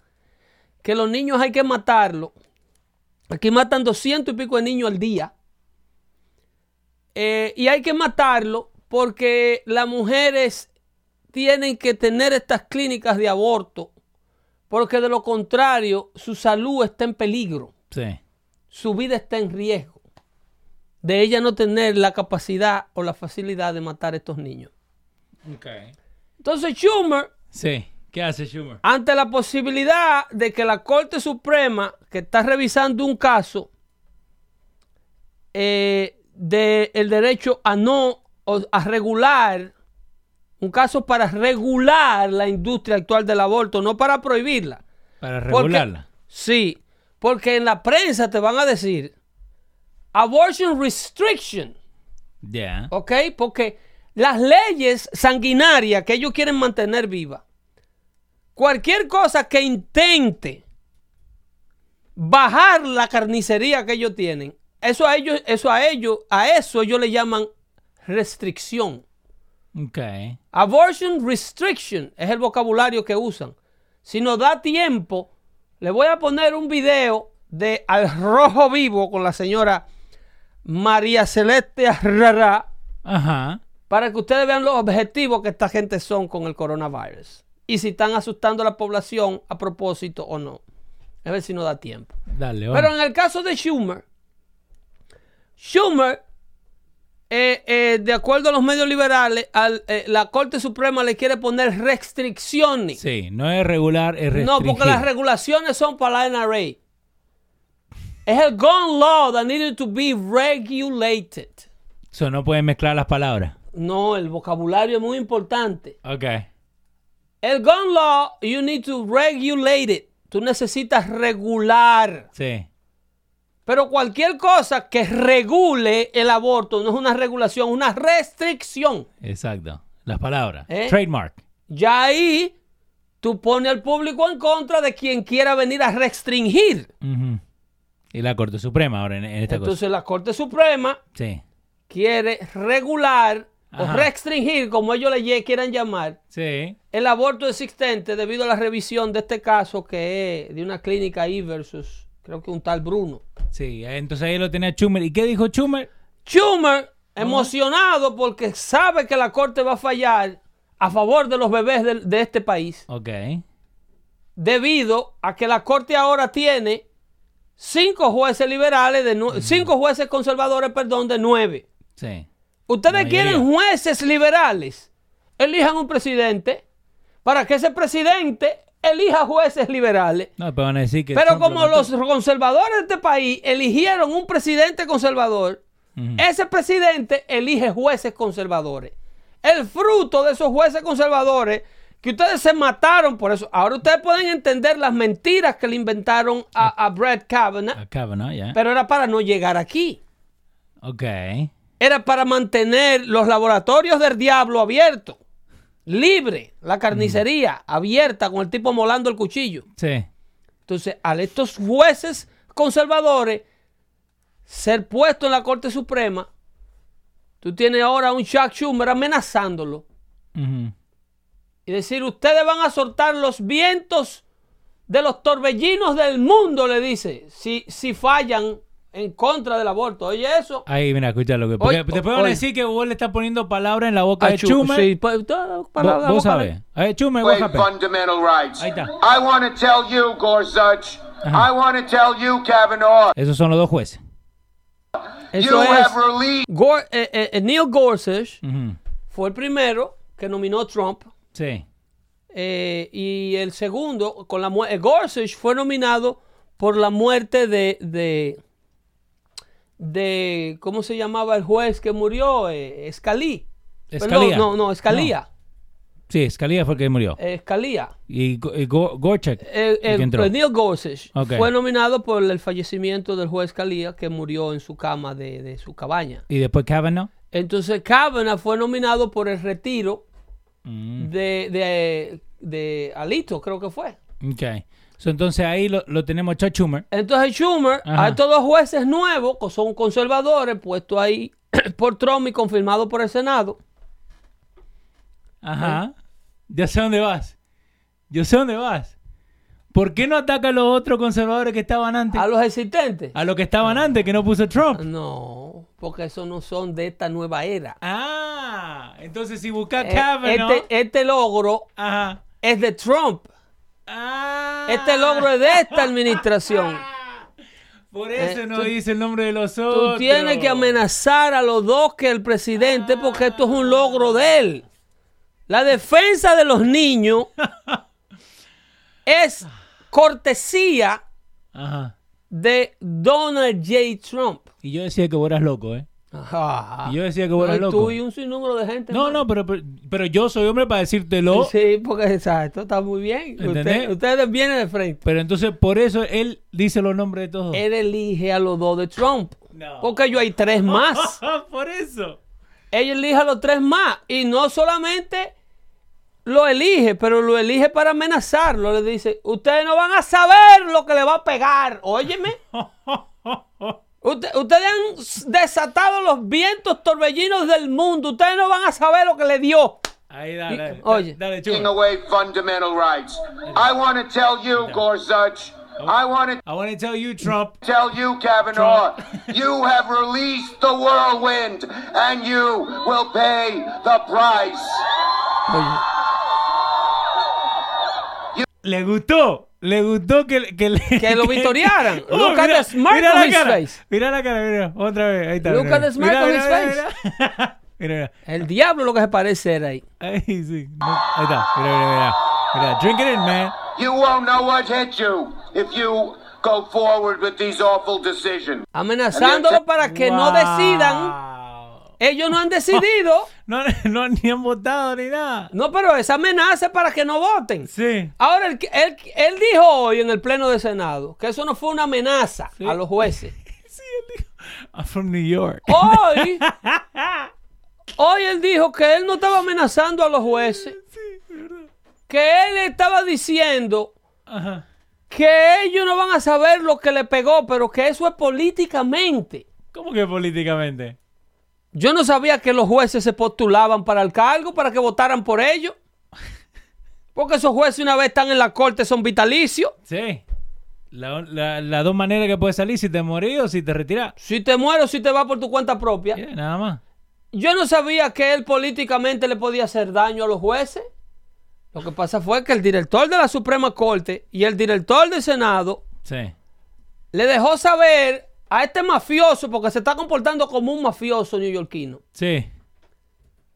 Speaker 2: que los niños hay que matarlo. Aquí matan 200 y pico de niños al día. Eh, y hay que matarlo porque las mujeres tienen que tener estas clínicas de aborto, porque de lo contrario su salud está en peligro
Speaker 1: Sí.
Speaker 2: su vida está en riesgo de ella no tener la capacidad o la facilidad de matar a estos niños.
Speaker 1: Ok.
Speaker 2: Entonces Schumer,
Speaker 1: Sí. ¿Qué hace Schumer?
Speaker 2: ante la posibilidad de que la Corte Suprema, que está revisando un caso eh, de el derecho a no a regular, un caso para regular la industria actual del aborto, no para prohibirla.
Speaker 1: Para
Speaker 2: Porque-
Speaker 1: regularla.
Speaker 2: Sí, porque en la prensa te van a decir abortion restriction,
Speaker 1: Ya.
Speaker 2: ¿ok? Porque las leyes sanguinarias que ellos quieren mantener viva, cualquier cosa que intente bajar la carnicería que ellos tienen, eso a ellos, eso a ellos, a eso ellos le llaman restricción.
Speaker 1: Ok.
Speaker 2: Abortion restriction es el vocabulario que usan. Si nos da tiempo, le voy a poner un video de Al Rojo Vivo con la señora María Celeste Arrara
Speaker 1: Ajá.
Speaker 2: para que ustedes vean los objetivos que esta gente son con el coronavirus. Y si están asustando a la población a propósito o no. A ver si nos da tiempo.
Speaker 1: Dale,
Speaker 2: Pero en el caso de Schumer, Schumer, eh, eh, de acuerdo a los medios liberales, al- eh, la Corte Suprema le quiere poner restricciones.
Speaker 1: Sí, no es regular, es
Speaker 2: no,
Speaker 1: restringir.
Speaker 2: porque las regulaciones son para la NRA. Es el gun law that needed to be regulated.
Speaker 1: So, no pueden mezclar las palabras.
Speaker 2: No, el vocabulario es muy importante.
Speaker 1: Ok.
Speaker 2: El gun law, you need to regulate it. Tú necesitas regular.
Speaker 1: Sí.
Speaker 2: Pero cualquier cosa que regule el aborto no es una regulación, es una restricción.
Speaker 1: Exacto. Las palabras.
Speaker 2: ¿Eh?
Speaker 1: Trademark.
Speaker 2: Ya ahí tú pones al público en contra de quien quiera venir a restringir.
Speaker 1: Y la Corte Suprema ahora en, en esta
Speaker 2: Entonces la Corte Suprema.
Speaker 1: Sí.
Speaker 2: quiere regular o restringir, como ellos le quieran llamar,
Speaker 1: Sí.
Speaker 2: el aborto existente debido a la revisión de este caso que es de una clínica ahí versus, creo que un tal Bruno.
Speaker 1: Sí. Entonces ahí lo tenía Schumer. ¿Y qué dijo Schumer?
Speaker 2: Schumer, emocionado porque sabe que la Corte va a fallar a favor de los bebés de, de este país,
Speaker 1: Ok.
Speaker 2: debido a que la Corte ahora tiene cinco jueces liberales, de cinco jueces conservadores, perdón, de nueve.
Speaker 1: Sí.
Speaker 2: Ustedes quieren jueces liberales, elijan un presidente para que ese presidente elija jueces liberales.
Speaker 1: No, pero van a decir que.
Speaker 2: Pero como los conservadores de este país eligieron un presidente conservador, ese presidente elige jueces conservadores. El fruto de esos jueces conservadores que ustedes se mataron por eso. Ahora ustedes pueden entender las mentiras que le inventaron a, a Brett Kavanaugh,
Speaker 1: A Kavanaugh,
Speaker 2: pero era para no llegar aquí.
Speaker 1: Ok.
Speaker 2: Era para mantener los laboratorios del diablo abiertos, libre, la carnicería abierta con el tipo molando el cuchillo.
Speaker 1: Sí.
Speaker 2: Entonces, a estos jueces conservadores ser puestos en la Corte Suprema, tú tienes ahora a un Chuck Schumer amenazándolo y decir, ustedes van a soltar los vientos de los torbellinos del mundo, le dice, si, si fallan en contra del aborto. Oye, eso.
Speaker 1: Ahí, mira, escucha lo que. Porque
Speaker 2: Oye,
Speaker 1: después van a
Speaker 2: oye.
Speaker 1: decir que vos le estás poniendo palabras en la boca de
Speaker 2: Chu-
Speaker 1: Schumer.
Speaker 2: sí, pues, todas palabras,
Speaker 1: vos sabés. A ver,
Speaker 5: fundamental rights.
Speaker 1: Ahí está.
Speaker 5: I want to tell you, Gorsuch. I want to tell you, Kavanaugh.
Speaker 1: Esos son los dos jueces.
Speaker 5: You
Speaker 2: Eso es.
Speaker 5: have
Speaker 2: eh, eh, eh, Neil Gorsuch fue el primero que nominó a Trump.
Speaker 1: Sí.
Speaker 2: eh, y el segundo, con la muerte. Gorsuch fue nominado por la muerte de. de de ¿Cómo se llamaba el juez que murió? Eh, Scalí.
Speaker 1: Escalía.
Speaker 2: Perdón, no, no, Scalia.
Speaker 1: Sí, Scalia fue el que murió.
Speaker 2: Eh, Scalia.
Speaker 1: Y, y Go- Gorchak.
Speaker 2: Eh,
Speaker 1: el
Speaker 2: eh,
Speaker 1: entró.
Speaker 2: pues Neil Gorsuch fue nominado por el fallecimiento del juez Scalia que murió en su cama de, de su cabaña.
Speaker 1: Y después Kavanaugh.
Speaker 2: Entonces Kavanaugh fue nominado por el retiro
Speaker 1: Mm,
Speaker 2: de, de, de Alito, creo que fue.
Speaker 1: ok. So, entonces ahí lo, lo tenemos a Schumer.
Speaker 2: Entonces Schumer,
Speaker 1: Ajá.
Speaker 2: a estos dos jueces nuevos, que son conservadores, puestos ahí [CLEARS THROAT] por Trump y confirmados por el Senado.
Speaker 1: Ajá. Ya sé dónde vas. Yo sé dónde vas. ¿Por qué no ataca a los otros conservadores que estaban antes?
Speaker 2: A los existentes.
Speaker 1: A los que estaban antes, que no puso Trump.
Speaker 2: No, porque esos no son de esta nueva era.
Speaker 1: Ah, entonces si busca
Speaker 2: Eh,
Speaker 1: Kavanaugh.
Speaker 2: Este, este logro
Speaker 1: Ajá.
Speaker 2: es de Trump.
Speaker 1: Ah.
Speaker 2: Este logro es de esta administración. [LAUGHS]
Speaker 1: Por eso
Speaker 2: Eh,
Speaker 1: no
Speaker 2: tú-
Speaker 1: dice el nombre de los otros.
Speaker 2: Tú tienes que amenazar a los dos que el presidente porque esto es un logro de él. La defensa de los niños [LAUGHS] es cortesía
Speaker 1: Ajá.
Speaker 2: de Donald J. Trump.
Speaker 1: Y yo decía que vos eras loco, ¿eh?
Speaker 2: Ajá.
Speaker 1: Y yo decía que vos eras
Speaker 2: No, y
Speaker 1: loco.
Speaker 2: Tú y un sinnúmero de gente.
Speaker 1: No,
Speaker 2: más.
Speaker 1: no, pero, pero, pero yo soy hombre para decírtelo.
Speaker 2: Sí, porque exacto, está muy bien. Ustedes vienen de frente.
Speaker 1: Pero entonces por eso él dice los nombres de todos.
Speaker 2: Él elige a los dos de Trump.
Speaker 1: No.
Speaker 2: Porque yo hay tres más. [LAUGHS]
Speaker 1: por eso.
Speaker 2: ella elige a los tres más. Y no solamente lo elige, pero lo elige para amenazarlo. Le dice, ustedes no van a saber lo que le va a pegar. Óyeme. [LAUGHS] Usted- ustedes han desatado los vientos torbellinos del mundo. Ustedes no van a saber lo que le dio.
Speaker 1: Ahí dale.
Speaker 2: Oye.
Speaker 1: Dale,
Speaker 5: taking
Speaker 1: chulo.
Speaker 5: away fundamental rights. I want to tell you, Gorsuch. I want to
Speaker 1: I want to tell you, Trump.
Speaker 5: tell you, Kavanaugh. [LAUGHS] you have released the whirlwind, and you will pay the price.
Speaker 2: Oye,
Speaker 1: Le gustó. Le gustó que, que, le-
Speaker 2: Que lo [LAUGHS] victoriaran.
Speaker 1: Oh,
Speaker 2: Look at
Speaker 1: mira,
Speaker 2: the smile
Speaker 1: mira
Speaker 2: on
Speaker 1: la
Speaker 2: his
Speaker 1: cara.
Speaker 2: face.
Speaker 1: Mira la cara, mira. Otra vez. Ahí está.
Speaker 2: Look
Speaker 1: mira,
Speaker 2: at the smile on
Speaker 1: mira,
Speaker 2: his
Speaker 1: mira,
Speaker 2: face.
Speaker 1: Mira, mira. mira.
Speaker 2: el diablo lo que se parece era ahí.
Speaker 1: Ahí sí. No, ahí está. Mira, mira, mira. Mira, drink it in, man.
Speaker 5: You won't know what hit you if you go forward with these awful decisions.
Speaker 2: Amenazándolo para que no
Speaker 1: Wow.
Speaker 2: decidan. Ellos no han decidido. [LAUGHS]
Speaker 1: No, no, ni han votado ni nada.
Speaker 2: No, pero esa amenaza es para que no voten.
Speaker 1: Sí.
Speaker 2: Ahora, él, él- él dijo hoy en el Pleno de Senado que eso no fue una amenaza a los jueces. [LAUGHS]
Speaker 1: Sí, él dijo. I'm from New York.
Speaker 2: Hoy, [LAUGHS] hoy él dijo que él no estaba amenazando a los jueces. Que él estaba diciendo
Speaker 1: Ajá.
Speaker 2: que ellos no van a saber lo que le pegó, pero que eso es políticamente.
Speaker 1: ¿Cómo que políticamente?
Speaker 2: Yo no sabía que los jueces se postulaban para el cargo, para que votaran por ellos. Porque esos jueces una vez están en la corte son vitalicios.
Speaker 1: Sí. La- la- Las dos maneras que puedes salir, si te morís o si te retiras.
Speaker 2: Si te mueres o si te vas por tu cuenta propia.
Speaker 1: Yeah, nada más.
Speaker 2: Yo no sabía que él políticamente le podía hacer daño a los jueces. Lo que pasa fue que el director de la Suprema Corte y el director del Senado
Speaker 1: Sí.
Speaker 2: le dejó saber a este mafioso, porque se está comportando como un mafioso neoyorquino,
Speaker 1: Sí.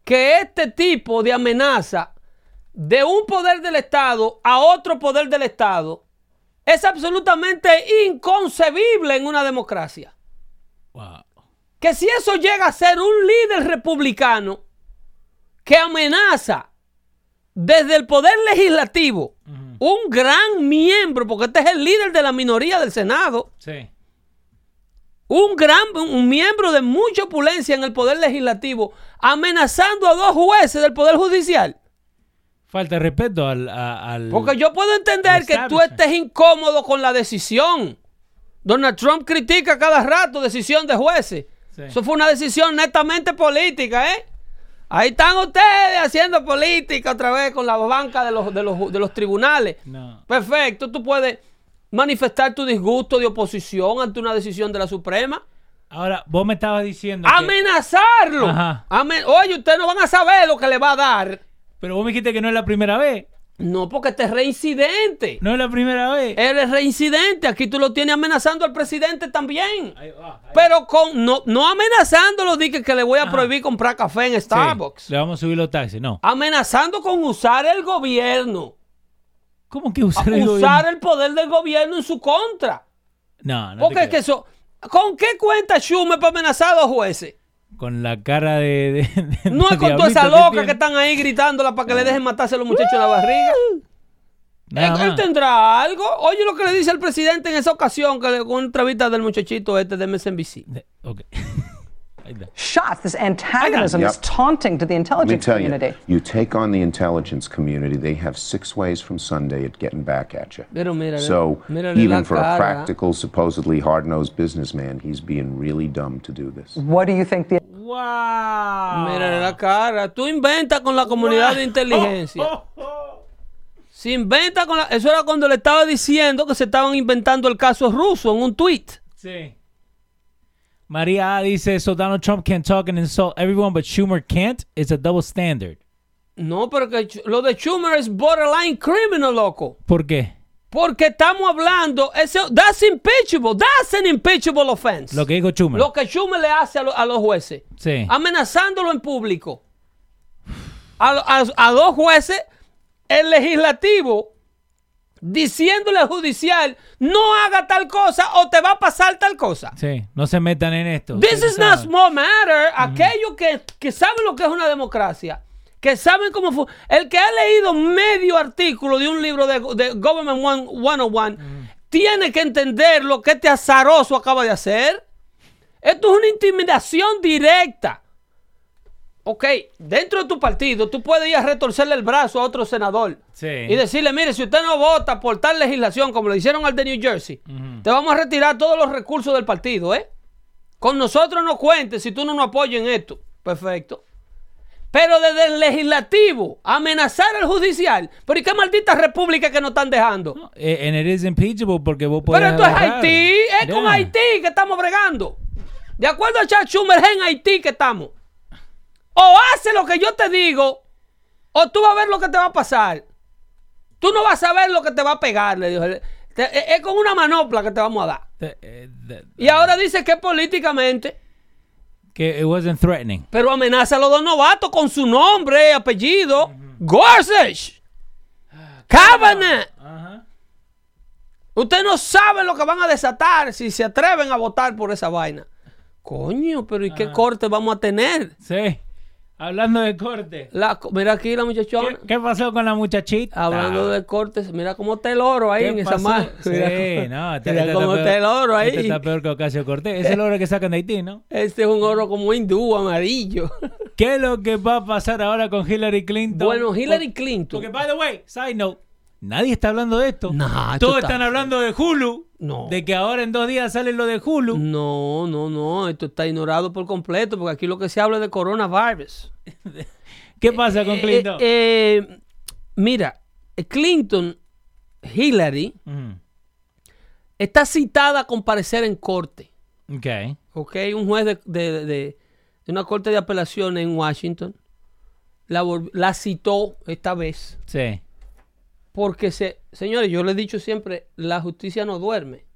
Speaker 2: que este tipo de amenaza de un poder del Estado a otro poder del Estado es absolutamente inconcebible en una democracia.
Speaker 1: Wow.
Speaker 2: Que si eso llega a ser un líder republicano que amenaza desde el poder legislativo, un gran miembro, porque este es el líder de la minoría del Senado,
Speaker 1: Sí.
Speaker 2: Un gran un miembro de mucha opulencia en el poder legislativo, amenazando a dos jueces del poder judicial.
Speaker 1: Falta de respeto al. a- al
Speaker 2: Porque yo puedo entender que tú estés incómodo con la decisión. Donald Trump critica cada rato decisión de jueces.
Speaker 1: Sí.
Speaker 2: Eso fue una decisión netamente política, ¿eh? Ahí están ustedes haciendo política otra vez con la banca de los, de los, de los tribunales.
Speaker 1: No.
Speaker 2: Perfecto, tú puedes manifestar tu disgusto de oposición ante una decisión de la Suprema.
Speaker 1: Ahora, vos me estabas diciendo. que-
Speaker 2: ¡Amenazarlo!
Speaker 1: Ajá.
Speaker 2: Amen- Oye, ustedes no van a saber lo que le va a dar.
Speaker 1: Pero vos me dijiste que no es la primera vez.
Speaker 2: No, porque este es reincidente.
Speaker 1: No es la primera vez.
Speaker 2: Él es reincidente. Aquí tú lo tienes amenazando al presidente también.
Speaker 1: Ahí va, ahí
Speaker 2: Pero con no, no amenazándolo, dije que le voy a
Speaker 1: Ajá.
Speaker 2: prohibir comprar café en
Speaker 1: Sí,
Speaker 2: Starbucks.
Speaker 1: le vamos a subir los taxis. No.
Speaker 2: Amenazando con usar el gobierno.
Speaker 1: ¿Cómo que usar el
Speaker 2: usar el poder del gobierno en su contra.
Speaker 1: No, no.
Speaker 2: Porque
Speaker 1: te
Speaker 2: es que eso. ¿Con qué cuenta Schumer para amenazar a los jueces?
Speaker 1: Con la cara de. de- de-
Speaker 2: No es [LAUGHS] con toda esa loca que están ahí gritándola para que le dejen matarse a los muchachos en la barriga.
Speaker 1: Nada
Speaker 2: Él, tendrá algo. Oye lo que le dice el presidente en esa ocasión, que le, con una entrevista del muchachito este de MSNBC.
Speaker 1: De- Ok. [LAUGHS] Ahí
Speaker 6: shots. This antagonism,
Speaker 7: Yep.
Speaker 6: this taunting to the intelligence
Speaker 7: tell you,
Speaker 6: community.
Speaker 7: you take on the intelligence community, they have six ways from Sunday at getting back at you.
Speaker 2: Pero mírale,
Speaker 7: So,
Speaker 2: mírale
Speaker 7: even for a practical, supposedly hard nosed businessman, he's being really dumb to do this.
Speaker 6: What do you think the
Speaker 1: ¡Wow!
Speaker 2: Mírale la cara. Tú inventas con la comunidad de inteligencia. [LAUGHS] Se inventa con la... Eso era cuando le estaba diciendo que se estaban inventando el caso ruso en un tweet.
Speaker 1: Sí. María A dice: So Donald Trump can talk and insult everyone, but Schumer can't? It's a double standard.
Speaker 2: No, pero que Ch- lo de Schumer es borderline criminal, loco.
Speaker 1: ¿Por qué?
Speaker 2: Porque estamos hablando, eso, that's impeachable, that's an impeachable offense.
Speaker 1: Lo que dijo Schumer.
Speaker 2: Lo que Schumer le hace a, lo- a los jueces,
Speaker 1: Sí.
Speaker 2: amenazándolo en público. A, a- a dos jueces, el legislativo, diciéndole al judicial, no haga tal cosa o te va a pasar tal cosa.
Speaker 1: Sí, no se metan en esto.
Speaker 2: This is not small matter. Aquellos que, que saben lo que es una democracia, que saben cómo fue. El que ha leído medio artículo de un libro de, de Government One- 101 tiene que entender lo que este azaroso acaba de hacer. Esto es una intimidación directa. Ok, dentro de tu partido, tú puedes ir a retorcerle el brazo a otro senador
Speaker 1: Sí.
Speaker 2: y decirle, mire, si usted no vota por tal legislación como le hicieron al de New Jersey, te vamos a retirar todos los recursos del partido, ¿eh? Con nosotros no cuentes si tú no nos apoyas en esto. Perfecto. Pero desde el legislativo, amenazar al judicial. Pero ¿y qué maldita república que nos están dejando?
Speaker 1: Eh, and it is impeachable porque vos podés
Speaker 2: Pero esto es. Haití, es con. Haití que estamos bregando. De acuerdo a Chuck Schumer, es en Haití que estamos. O hace lo que yo te digo, o tú vas a ver lo que te va a pasar. Tú no vas a ver lo que te va a pegar, le dijo. Te- Es es con una manopla que te vamos a dar.
Speaker 1: Eh,
Speaker 2: Y ahora dice que políticamente,
Speaker 1: Que it wasn't threatening.
Speaker 2: pero amenaza a los dos novatos con su nombre, apellido. Gorsuch. Kavanaugh. Usted no sabe lo que van a desatar si se atreven a votar por esa vaina. Coño, pero ¿y qué corte vamos a tener?
Speaker 1: Sí. Hablando de corte.
Speaker 2: La, mira aquí la muchachona.
Speaker 1: ¿Qué, qué pasó con la muchachita?
Speaker 2: Hablando de cortes, mira cómo está el oro ahí
Speaker 1: ¿Qué
Speaker 2: en esa
Speaker 1: pasó?
Speaker 2: mano.
Speaker 1: Sí,
Speaker 2: mira,
Speaker 1: no. [LAUGHS] este-
Speaker 2: mira
Speaker 1: este
Speaker 2: cómo
Speaker 1: peor-
Speaker 2: está el oro ahí.
Speaker 1: Este está peor que Ocasio Cortés. Es el oro que sacan de Haití, ¿no?
Speaker 2: Este es un oro como hindú, amarillo.
Speaker 1: ¿Qué es lo que va a pasar ahora con Hillary Clinton?
Speaker 2: bueno, Hillary Clinton.
Speaker 1: Porque, by the way, side note, nadie está hablando de esto.
Speaker 2: Nah,
Speaker 1: Todos
Speaker 2: está-
Speaker 1: están hablando de Hulu.
Speaker 2: No.
Speaker 1: De que ahora en dos días sale lo de Hulu.
Speaker 2: No, no, no. Esto está ignorado por completo porque aquí lo que se habla es de coronavirus. [LAUGHS]
Speaker 1: ¿Qué pasa con
Speaker 2: Eh,
Speaker 1: Clinton?
Speaker 2: eh, mira, Clinton, Hillary,
Speaker 1: Ujú.
Speaker 2: está citada a comparecer en corte.
Speaker 1: Ok.
Speaker 2: ¿ok? Un juez de, de- de- de una corte de apelaciones en Washington la, la citó esta vez.
Speaker 1: Sí.
Speaker 2: Porque, se, señores, yo le he dicho siempre, la justicia no duerme.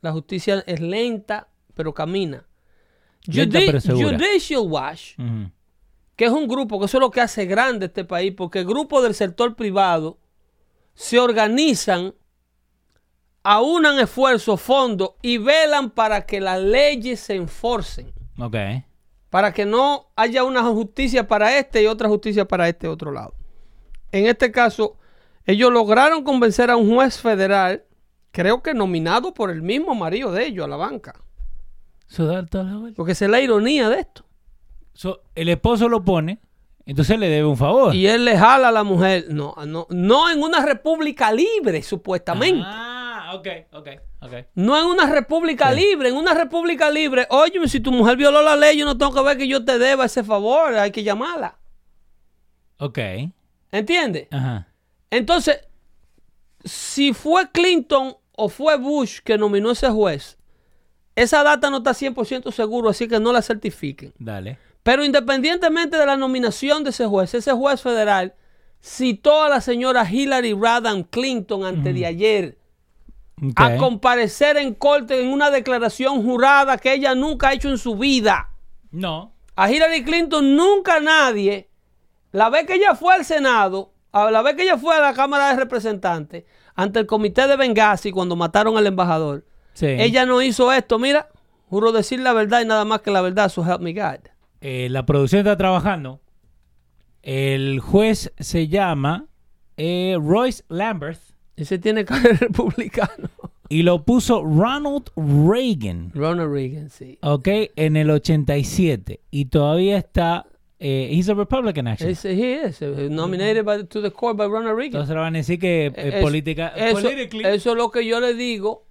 Speaker 2: La justicia es lenta, pero camina.
Speaker 1: Lenta,
Speaker 2: Judi-
Speaker 1: pero segura.
Speaker 2: Judicial Watch, que es un grupo, que eso es lo que hace grande este país, porque grupos del sector privado se organizan, aunan esfuerzos, fondos y velan para que las leyes se enforcen.
Speaker 1: Ok.
Speaker 2: para que no haya una justicia para este y otra justicia para este otro lado. En este caso, ellos lograron convencer a un juez federal, creo que nominado por el mismo marido de ellos a la banca. Porque esa es la ironía de esto.
Speaker 1: So, el esposo lo pone, entonces le debe un favor.
Speaker 2: Y él le jala a la mujer. No, no, no en una república libre, supuestamente.
Speaker 1: Ah, Ah, ok, ok, ok.
Speaker 2: No en una república libre. En una república libre, oye, si tu mujer violó la ley, yo no tengo que ver que yo te deba ese favor. Hay que llamarla.
Speaker 1: Ok.
Speaker 2: ¿Entiendes?
Speaker 1: Ajá.
Speaker 2: Entonces, si fue Clinton o fue Bush que nominó ese juez, esa data no está 100% seguro, así que no la certifiquen.
Speaker 1: Dale.
Speaker 2: Pero independientemente de la nominación de ese juez, ese juez federal citó a la señora Hillary Rodham Clinton antes de ayer a comparecer en corte en una declaración jurada que ella nunca ha hecho en su vida.
Speaker 1: No.
Speaker 2: A Hillary Clinton nunca nadie, la vez que ella fue al Senado, a la vez que ella fue a la Cámara de Representantes, ante el comité de Benghazi cuando mataron al embajador,
Speaker 1: Sí.
Speaker 2: ella no hizo esto. Mira, juro decir la verdad y nada más que la verdad, so help me God.
Speaker 1: Eh, la producción está trabajando. El juez se llama eh, Royce Lambert
Speaker 2: Ese tiene cara republicano.
Speaker 1: y lo puso Ronald Reagan.
Speaker 2: Ronald Reagan, sí.
Speaker 1: Ok, en el 87. Y todavía está. Eh, he's a Republican, actually.
Speaker 2: He is, uh, nominated by, to the court by Ronald Reagan.
Speaker 1: Entonces le van a decir que eh,
Speaker 2: Es-
Speaker 1: política.
Speaker 2: eso, eso es lo que yo le digo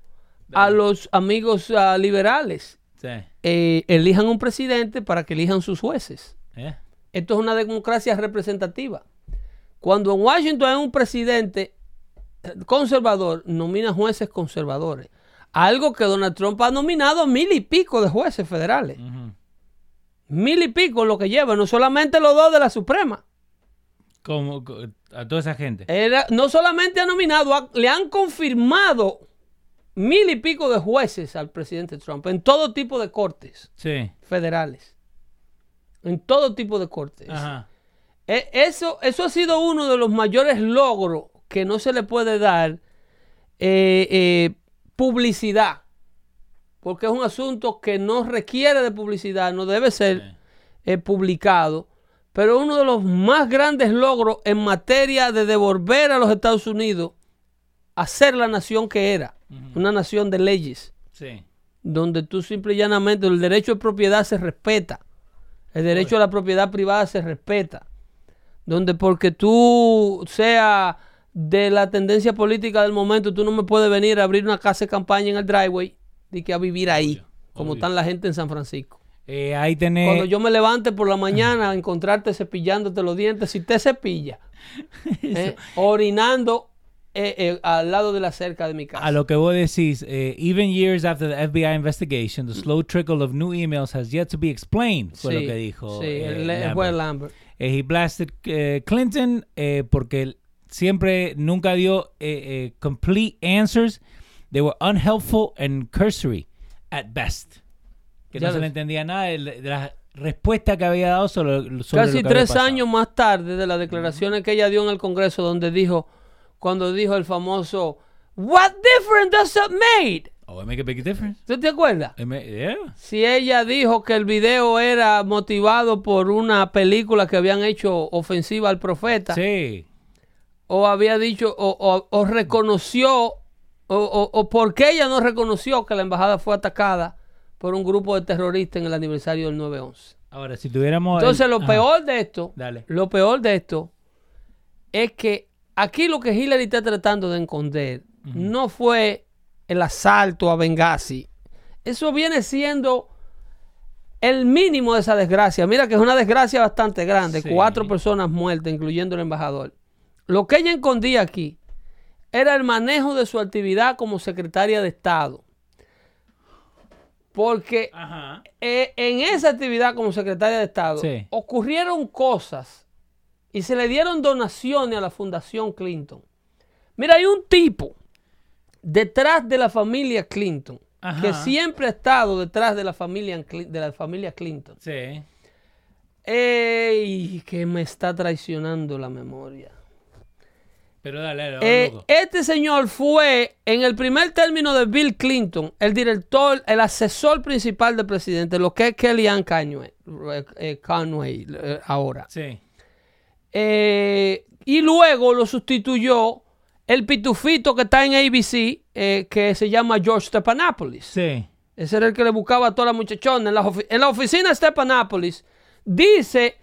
Speaker 2: a los amigos ah, liberales.
Speaker 1: Sí.
Speaker 2: Eh, elijan un presidente para que elijan sus jueces.
Speaker 1: Eh.
Speaker 2: Esto es una democracia representativa. Cuando en Washington hay un presidente eh, conservador, nomina jueces conservadores. Algo que Donald Trump ha nominado a mil y pico de jueces federales. Mil y pico lo que lleva, no solamente los dos de la Suprema.
Speaker 1: Como co- a toda esa gente.
Speaker 2: Era, no solamente ha nominado, le han confirmado mil y pico de jueces al presidente Trump en todo tipo de cortes
Speaker 1: Sí.
Speaker 2: federales. En todo tipo de cortes.
Speaker 1: Ajá.
Speaker 2: E- Eso, eso ha sido uno de los mayores logros que no se le puede dar eh, eh, publicidad. Porque es un asunto que no requiere de publicidad, no debe ser eh, publicado. Pero uno de los más grandes logros en materia de devolver a los Estados Unidos a ser la nación que era. Una nación de leyes
Speaker 1: Sí.
Speaker 2: donde tú simple y llanamente el derecho de propiedad se respeta, el derecho a la propiedad privada se respeta, donde porque tú seas de la tendencia política del momento, tú no me puedes venir a abrir una casa de campaña en el driveway y que a vivir ahí, como
Speaker 1: obvio.
Speaker 2: están la gente en San Francisco.
Speaker 1: Eh, ahí tenés.
Speaker 2: Cuando yo me levante por la mañana a encontrarte cepillándote los dientes, si te cepilla, [LAUGHS] eh, orinando eh, eh, al lado de la cerca de mi casa.
Speaker 1: A lo que vos decís, eh, even years after the FBI investigation, the slow trickle of new emails has yet to be explained, fue lo
Speaker 2: Sí,
Speaker 1: que dijo.
Speaker 2: sí,
Speaker 1: eh,
Speaker 2: el- el
Speaker 1: Lambert.
Speaker 2: Lambert.
Speaker 1: Eh, he blasted eh, Clinton eh, porque él siempre nunca dio eh, eh, complete answers. They were unhelpful and cursory at best. Que
Speaker 2: Ya
Speaker 1: no se le entendía nada de, la- de la respuesta que había dado sobre, sobre
Speaker 2: Casi
Speaker 1: lo que había
Speaker 2: tres años más tarde de las declaraciones que ella dio en el Congreso, donde dijo, cuando dijo el famoso, What difference does that made?
Speaker 1: Oh, it make a big difference.
Speaker 2: ¿Tú te acuerdas?
Speaker 1: It yeah.
Speaker 2: Si ella dijo que el video era motivado por una película que habían hecho ofensiva al profeta,
Speaker 1: Sí.
Speaker 2: o había dicho, o, o- o reconoció, o, o, o por qué ella no reconoció que la embajada fue atacada por un grupo de terroristas en el aniversario del 9-11.
Speaker 1: Ahora, si tuviéramos...
Speaker 2: Entonces,
Speaker 1: el-
Speaker 2: lo peor de esto,
Speaker 1: Dale.
Speaker 2: lo peor de esto es que aquí lo que Hillary está tratando de esconder no fue el asalto a Benghazi. Eso viene siendo el mínimo de esa desgracia. Mira que es una desgracia bastante grande.
Speaker 1: Sí.
Speaker 2: Cuatro personas muertas, incluyendo el embajador. Lo que ella escondía aquí era el manejo de su actividad como secretaria de Estado. Porque
Speaker 1: Ajá.
Speaker 2: eh, en esa actividad como secretaria de Estado
Speaker 1: Sí.
Speaker 2: ocurrieron cosas y se le dieron donaciones a la Fundación Clinton. Mira, hay un tipo detrás de la familia Clinton
Speaker 1: Ajá.
Speaker 2: que siempre ha estado detrás de la familia, de la familia Clinton.
Speaker 1: Sí.
Speaker 2: ¡Ey! Que me está traicionando la memoria.
Speaker 1: Pero dale, dale,
Speaker 2: Eh, este señor fue en el primer término de Bill Clinton, el director, el asesor principal del presidente, lo que es Kellyanne Conway, eh, eh, Conway eh, ahora.
Speaker 1: Sí.
Speaker 2: Y luego lo sustituyó el pitufito que está en ABC, que se llama George Stephanopoulos.
Speaker 1: Sí.
Speaker 2: Ese era el que le buscaba a toda la muchachona. En la, ofi- en la oficina de Stephanopoulos, dice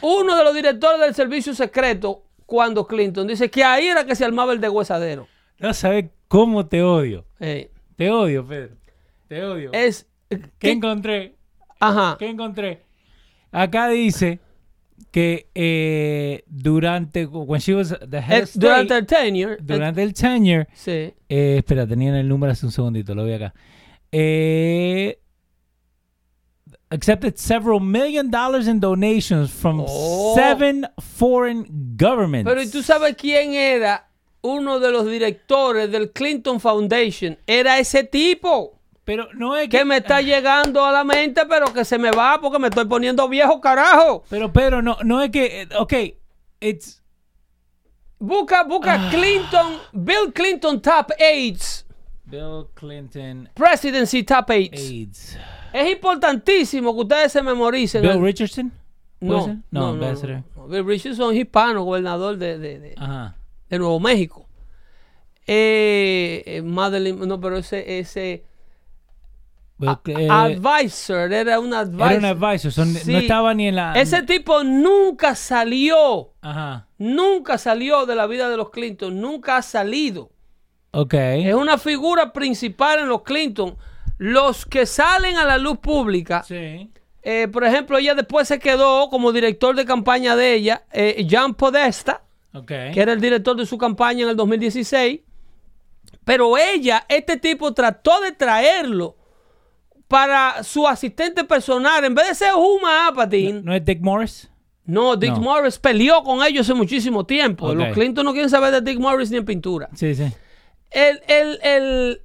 Speaker 2: uno de los directores del servicio secreto, cuando Clinton, dice que ahí era que se armaba el degüezadero.
Speaker 1: No sabes ¿Cómo te odio?
Speaker 2: Eh,
Speaker 1: Te odio, Pedro. Te odio.
Speaker 2: es.
Speaker 1: ¿Qué
Speaker 2: ¿qué?
Speaker 1: encontré?
Speaker 2: Ajá.
Speaker 1: ¿Qué encontré? Acá dice que eh, durante, when she was the head
Speaker 2: Eh,
Speaker 1: of state,
Speaker 2: durante el tenure. eh,
Speaker 1: durante el tenure,
Speaker 2: sí.
Speaker 1: eh, espera, tenían el número hace un segundito, lo voy acá. Eh, accepted several million dollars in donations from
Speaker 2: Oh.
Speaker 1: seven foreign governments.
Speaker 2: Pero ¿y tú sabes quién era uno de los directores del Clinton Foundation? Era ese tipo
Speaker 1: Pero no es
Speaker 2: que me está llegando a la mente, pero que se me va porque me estoy poniendo viejo, carajo.
Speaker 1: Pero, pero no, no es que, ok, it's,
Speaker 2: Busca, busca Clinton, Bill Clinton Top AIDS,
Speaker 1: Bill Clinton
Speaker 2: Presidency Top AIDS.
Speaker 1: AIDS.
Speaker 2: Es importantísimo que ustedes se memoricen.
Speaker 1: Bill Richardson? ¿Puede
Speaker 2: no, no, no, no,
Speaker 1: ambassador.
Speaker 2: no. Bill Richardson es hispano, gobernador de, de, de-
Speaker 1: Ajá.
Speaker 2: de Nuevo México. Eh, eh, Madeline, no, pero ese, ese
Speaker 1: eh,
Speaker 2: advisor, era un advisor.
Speaker 1: era un advisor, son-
Speaker 2: Sí.
Speaker 1: no estaba ni en la...
Speaker 2: Ese tipo nunca salió,
Speaker 1: Ajá.
Speaker 2: nunca salió de la vida de los Clinton, nunca ha salido.
Speaker 1: Ok.
Speaker 2: Es una figura principal en los Clinton. Los que salen a la luz pública,
Speaker 1: Sí.
Speaker 2: eh, por ejemplo, ella después se quedó como director de campaña de ella, eh, John Podesta, que era el director de su campaña en el 2016. Pero ella, este tipo trató de traerlo para su asistente personal. En vez de ser Huma Apatow,
Speaker 1: ¿No es Dick Morris?
Speaker 2: no, Dick
Speaker 1: No.
Speaker 2: Morris peleó con ellos hace muchísimo tiempo. Los Clinton no quieren saber de Dick Morris ni en pintura.
Speaker 1: Sí, sí.
Speaker 2: El, el, el,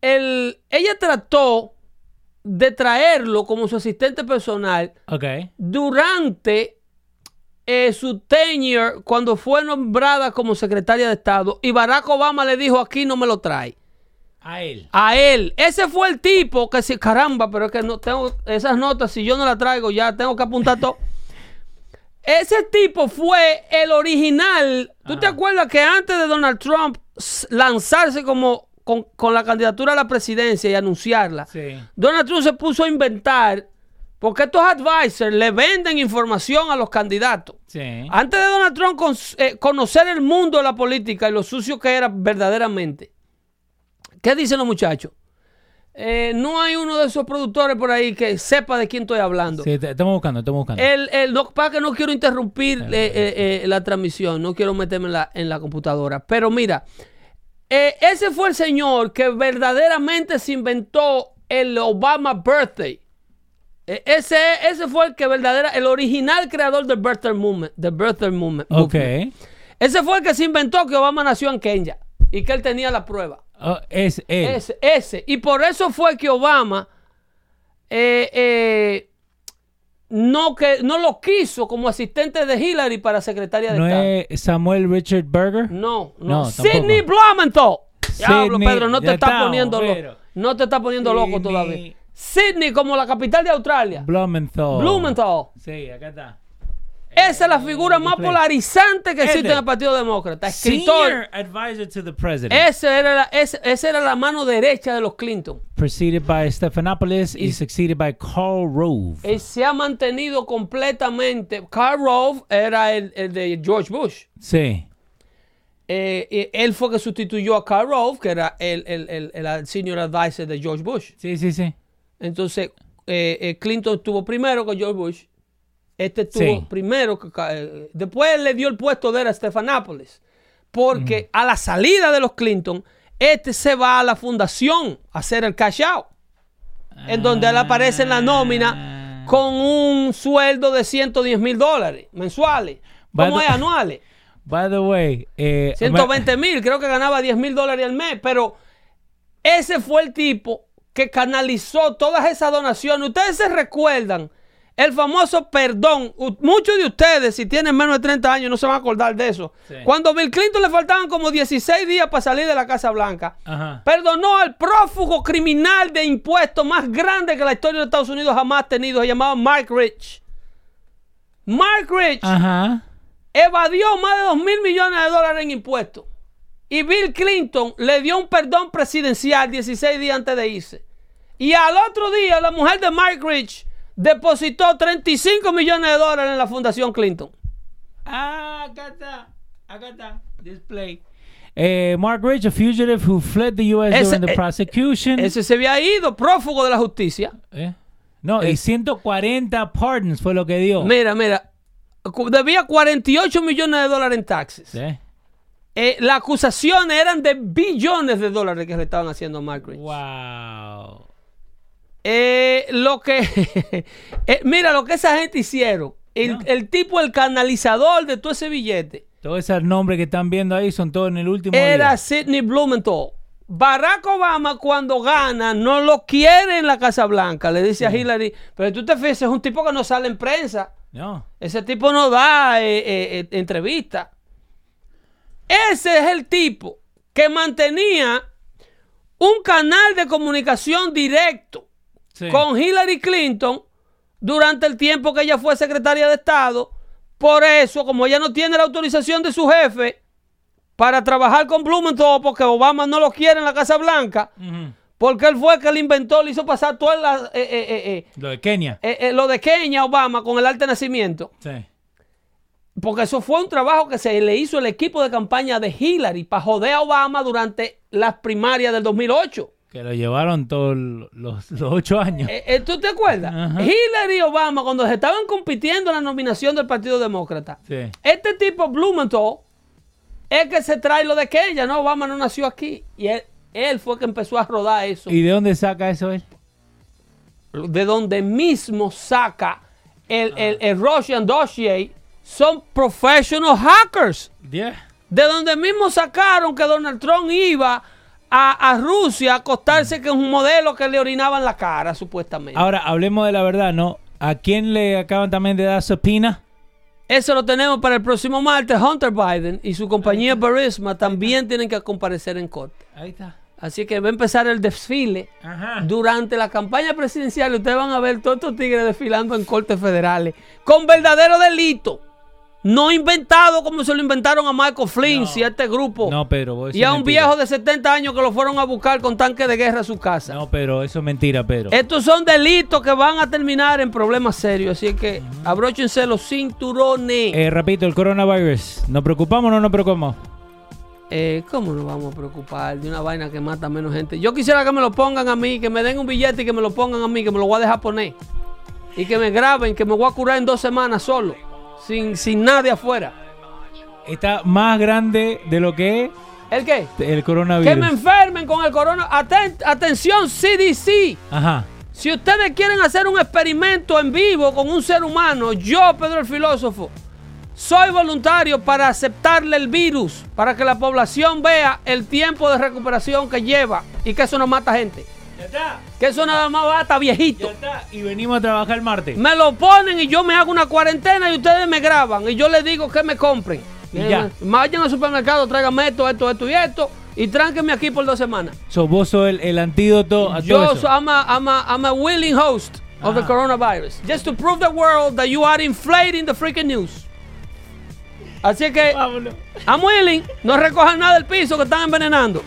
Speaker 2: el- ella trató de traerlo como su asistente personal durante eh, su tenure cuando fue nombrada como secretaria de Estado y Barack Obama le dijo aquí no me lo trae.
Speaker 1: A él.
Speaker 2: A él. Ese fue el tipo que si caramba, pero es que no tengo esas notas, si yo no las traigo ya tengo que apuntar todo. [LAUGHS] Ese tipo fue el original. ¿Tú te acuerdas que antes de Donald Trump lanzarse como con, con la candidatura a la presidencia y anunciarla?
Speaker 1: Sí.
Speaker 2: Donald Trump se puso a inventar, porque estos advisors le venden información a los candidatos.
Speaker 1: Sí.
Speaker 2: Antes de Donald Trump con- eh, conocer el mundo de la política y lo sucio que era verdaderamente, ¿qué dicen los muchachos? Eh, no hay uno de esos productores por ahí que sepa de quién estoy hablando.
Speaker 1: Sí, te- estamos buscando, estamos buscando.
Speaker 2: El, el, no, para que no quiero interrumpir eh, eh, la transmisión, no quiero meterme en la, en la computadora. Pero mira, eh, ese fue el señor que verdaderamente se inventó el Obama Birthday. Eh, ese, ese fue el que verdadera, el original creador del Birthday Movement. Del birthday movement
Speaker 1: ok.
Speaker 2: movement. Ese fue el que se inventó que Obama nació en Kenia y que él tenía la prueba.
Speaker 1: Oh, es él.
Speaker 2: Ese, ese. Y por eso fue que Obama eh, no, que, no lo quiso como asistente de Hillary para secretaria de
Speaker 1: ¿No
Speaker 2: Estado.
Speaker 1: es Samuel Richard Berger?
Speaker 2: No,
Speaker 1: No,
Speaker 2: no. Sidney Blumenthal. Diablo,
Speaker 1: Sidney,
Speaker 2: Pedro, no te está poniendo loco. No te está poniendo loco
Speaker 1: Sidney-
Speaker 2: todavía. Sydney como la capital de Australia.
Speaker 1: Blumenthal.
Speaker 2: Blumenthal.
Speaker 1: Sí, acá está.
Speaker 2: Esa es la figura más polarizante que existe en el Partido Demócrata. Escritor.
Speaker 1: To the president.
Speaker 2: Ese era la, ese- esa era la mano derecha de los Clinton.
Speaker 1: Preceded by Stephanopoulos y,
Speaker 2: Y-
Speaker 1: succeeded by Karl Rove.
Speaker 2: Él se ha mantenido completamente. Karl Rove era el, el de George Bush.
Speaker 1: Sí.
Speaker 2: Eh, él fue que sustituyó a Karl Rove, que era el, el- el- el senior advisor de George Bush.
Speaker 1: Sí, sí, sí.
Speaker 2: Entonces, eh, eh, Clinton estuvo primero que George Bush. Este estuvo
Speaker 1: Sí.
Speaker 2: primero eh, después le dio el puesto de él a Stephanopoulos. Porque a la salida de los Clinton, este se va a la fundación a hacer el cash out. En donde él aparece en la nómina con un sueldo de 110 mil dólares mensuales. ¿Cómo es? Anuales. [LAUGHS]
Speaker 1: By the way, eh,
Speaker 2: 120 mil, creo que ganaba 10 mil dólares al mes, pero ese fue el tipo que canalizó todas esas donaciones. Ustedes se recuerdan el famoso perdón. Muchos de ustedes, si tienen menos de 30 años, no se van a acordar de eso. Cuando Bill Clinton le faltaban como 16 días para salir de la Casa Blanca,
Speaker 1: Ajá.
Speaker 2: perdonó al prófugo criminal de impuestos más grande que la historia de Estados Unidos jamás ha tenido. Se llamaba Mark Rich. Mark Rich
Speaker 1: Ajá.
Speaker 2: evadió más de 2 mil millones de dólares en impuestos. Y Bill Clinton le dio un perdón presidencial 16 días antes de irse. Y al otro día, la mujer de Mike Rich depositó 35 millones de dólares en la Fundación Clinton.
Speaker 1: Ah, acá está. Acá está. Display. Eh, Mark Rich, a fugitive who fled the U.S.
Speaker 2: Ese-
Speaker 1: during the
Speaker 2: eh,
Speaker 1: prosecution.
Speaker 2: Ese se había ido, prófugo de la justicia.
Speaker 1: Eh, No, y
Speaker 2: Eh.
Speaker 1: 140 pardons fue lo que dio.
Speaker 2: Mira, mira. Debía 48 millones de dólares en taxes. Eh, las acusaciones eran de billones de dólares que le estaban haciendo a Mark Rich.
Speaker 1: Wow.
Speaker 2: Eh, lo que. [LAUGHS] eh, mira lo que esa gente hicieron. El,
Speaker 1: No.
Speaker 2: el tipo, el canalizador de todo ese billete,
Speaker 1: Todos esos nombres que están viendo ahí son todos en el último
Speaker 2: era
Speaker 1: día.
Speaker 2: Sidney Blumenthal. Barack Obama, cuando gana, no lo quiere en la Casa Blanca. Le dice a Hillary, pero tú te fijas, es un tipo que no sale en prensa.
Speaker 1: No.
Speaker 2: Ese tipo no da eh, eh, eh, entrevista. Ese es el tipo que mantenía un canal de comunicación directo
Speaker 1: Sí.
Speaker 2: con Hillary Clinton durante el tiempo que ella fue secretaria de Estado. Por eso, como ella no tiene la autorización de su jefe para trabajar con Blumenthal, porque Obama no lo quiere en la Casa Blanca, porque él fue el que le inventó, le hizo pasar todo la- eh, eh, eh, eh,
Speaker 1: Lo de Kenia.
Speaker 2: eh, lo de Kenia, Obama, con el arte nacimiento.
Speaker 1: Sí.
Speaker 2: Porque eso fue un trabajo que se le hizo el equipo de campaña de Hillary para joder a Obama durante las primarias del 2008.
Speaker 1: Que lo llevaron todos los, [LAUGHS] los ocho años.
Speaker 2: Eh, eh, ¿Tú te acuerdas?
Speaker 1: Ajá.
Speaker 2: Hillary y Obama, cuando se estaban compitiendo en la nominación del Partido Demócrata,
Speaker 1: Sí.
Speaker 2: este tipo Blumenthal es que se trae lo de Kenia, ¿no? Obama no nació aquí. Y él, él fue que empezó a rodar eso.
Speaker 1: ¿Y de dónde saca eso él?
Speaker 2: de donde mismo saca el, el, el Russian dossier, son professional hackers.
Speaker 1: Yeah.
Speaker 2: De donde mismo sacaron que Donald Trump iba a, a Rusia a acostarse con un modelo que le orinaba en la cara, supuestamente.
Speaker 1: Ahora, hablemos de la verdad, ¿no? ¿A quién le acaban también de dar subpoena?
Speaker 2: Eso lo tenemos para el próximo martes. Hunter Biden y su compañía Burisma también tienen que comparecer en corte.
Speaker 1: Ahí está.
Speaker 2: Así que va a empezar el desfile.
Speaker 1: Ajá.
Speaker 2: Durante la campaña presidencial, ustedes van a ver todos estos tigres desfilando en cortes federales con verdadero delito. No inventado como se lo inventaron a Michael Flynn y a este grupo.
Speaker 1: No, pero vos
Speaker 2: y a un viejo de 70 años que lo fueron a buscar con tanque de guerra a su casa.
Speaker 1: No, pero eso es mentira, pero.
Speaker 2: Estos son delitos que van a terminar en problemas serios. Así que abróchense los cinturones.
Speaker 1: Eh, repito, el coronavirus. ¿Nos preocupamos o no nos preocupamos?
Speaker 2: Eh, ¿Cómo nos vamos a preocupar de una vaina que mata menos gente? Yo quisiera que me lo pongan a mí, que me den un billete y que me lo pongan a mí, que me lo voy a dejar poner. Y que me graben, que me voy a curar en dos semanas solo, sin, sin nadie afuera.
Speaker 1: Está más grande de lo que es
Speaker 2: ¿El qué?
Speaker 1: el coronavirus.
Speaker 2: Que me enfermen con el corona. Aten- atención, CDC.
Speaker 1: Ajá.
Speaker 2: Si ustedes quieren hacer un experimento en vivo con un ser humano, yo, Pedro el filósofo, soy voluntario para aceptarle el virus, para que la población vea el tiempo de recuperación que lleva y que eso no mata gente.
Speaker 1: Está.
Speaker 2: Que eso nada más mata viejito.
Speaker 1: Ya está. Y venimos a trabajar el martes.
Speaker 2: Me lo ponen y yo me hago una cuarentena y ustedes me graban y yo les digo que me compren.
Speaker 1: Y ya.
Speaker 2: Vayan al supermercado, tráiganme esto, esto, esto y esto y tránquenme aquí por dos semanas.
Speaker 1: So, vos sos el, el antídoto a
Speaker 2: Yo
Speaker 1: todo eso.
Speaker 2: so, I'm, I'm a willing host of the
Speaker 1: Ah.
Speaker 2: coronavirus. Just to prove the world that you are inflating the freaking news. Así que,
Speaker 1: Vámonos.
Speaker 2: I'm willing. No recojan nada del piso que están envenenando.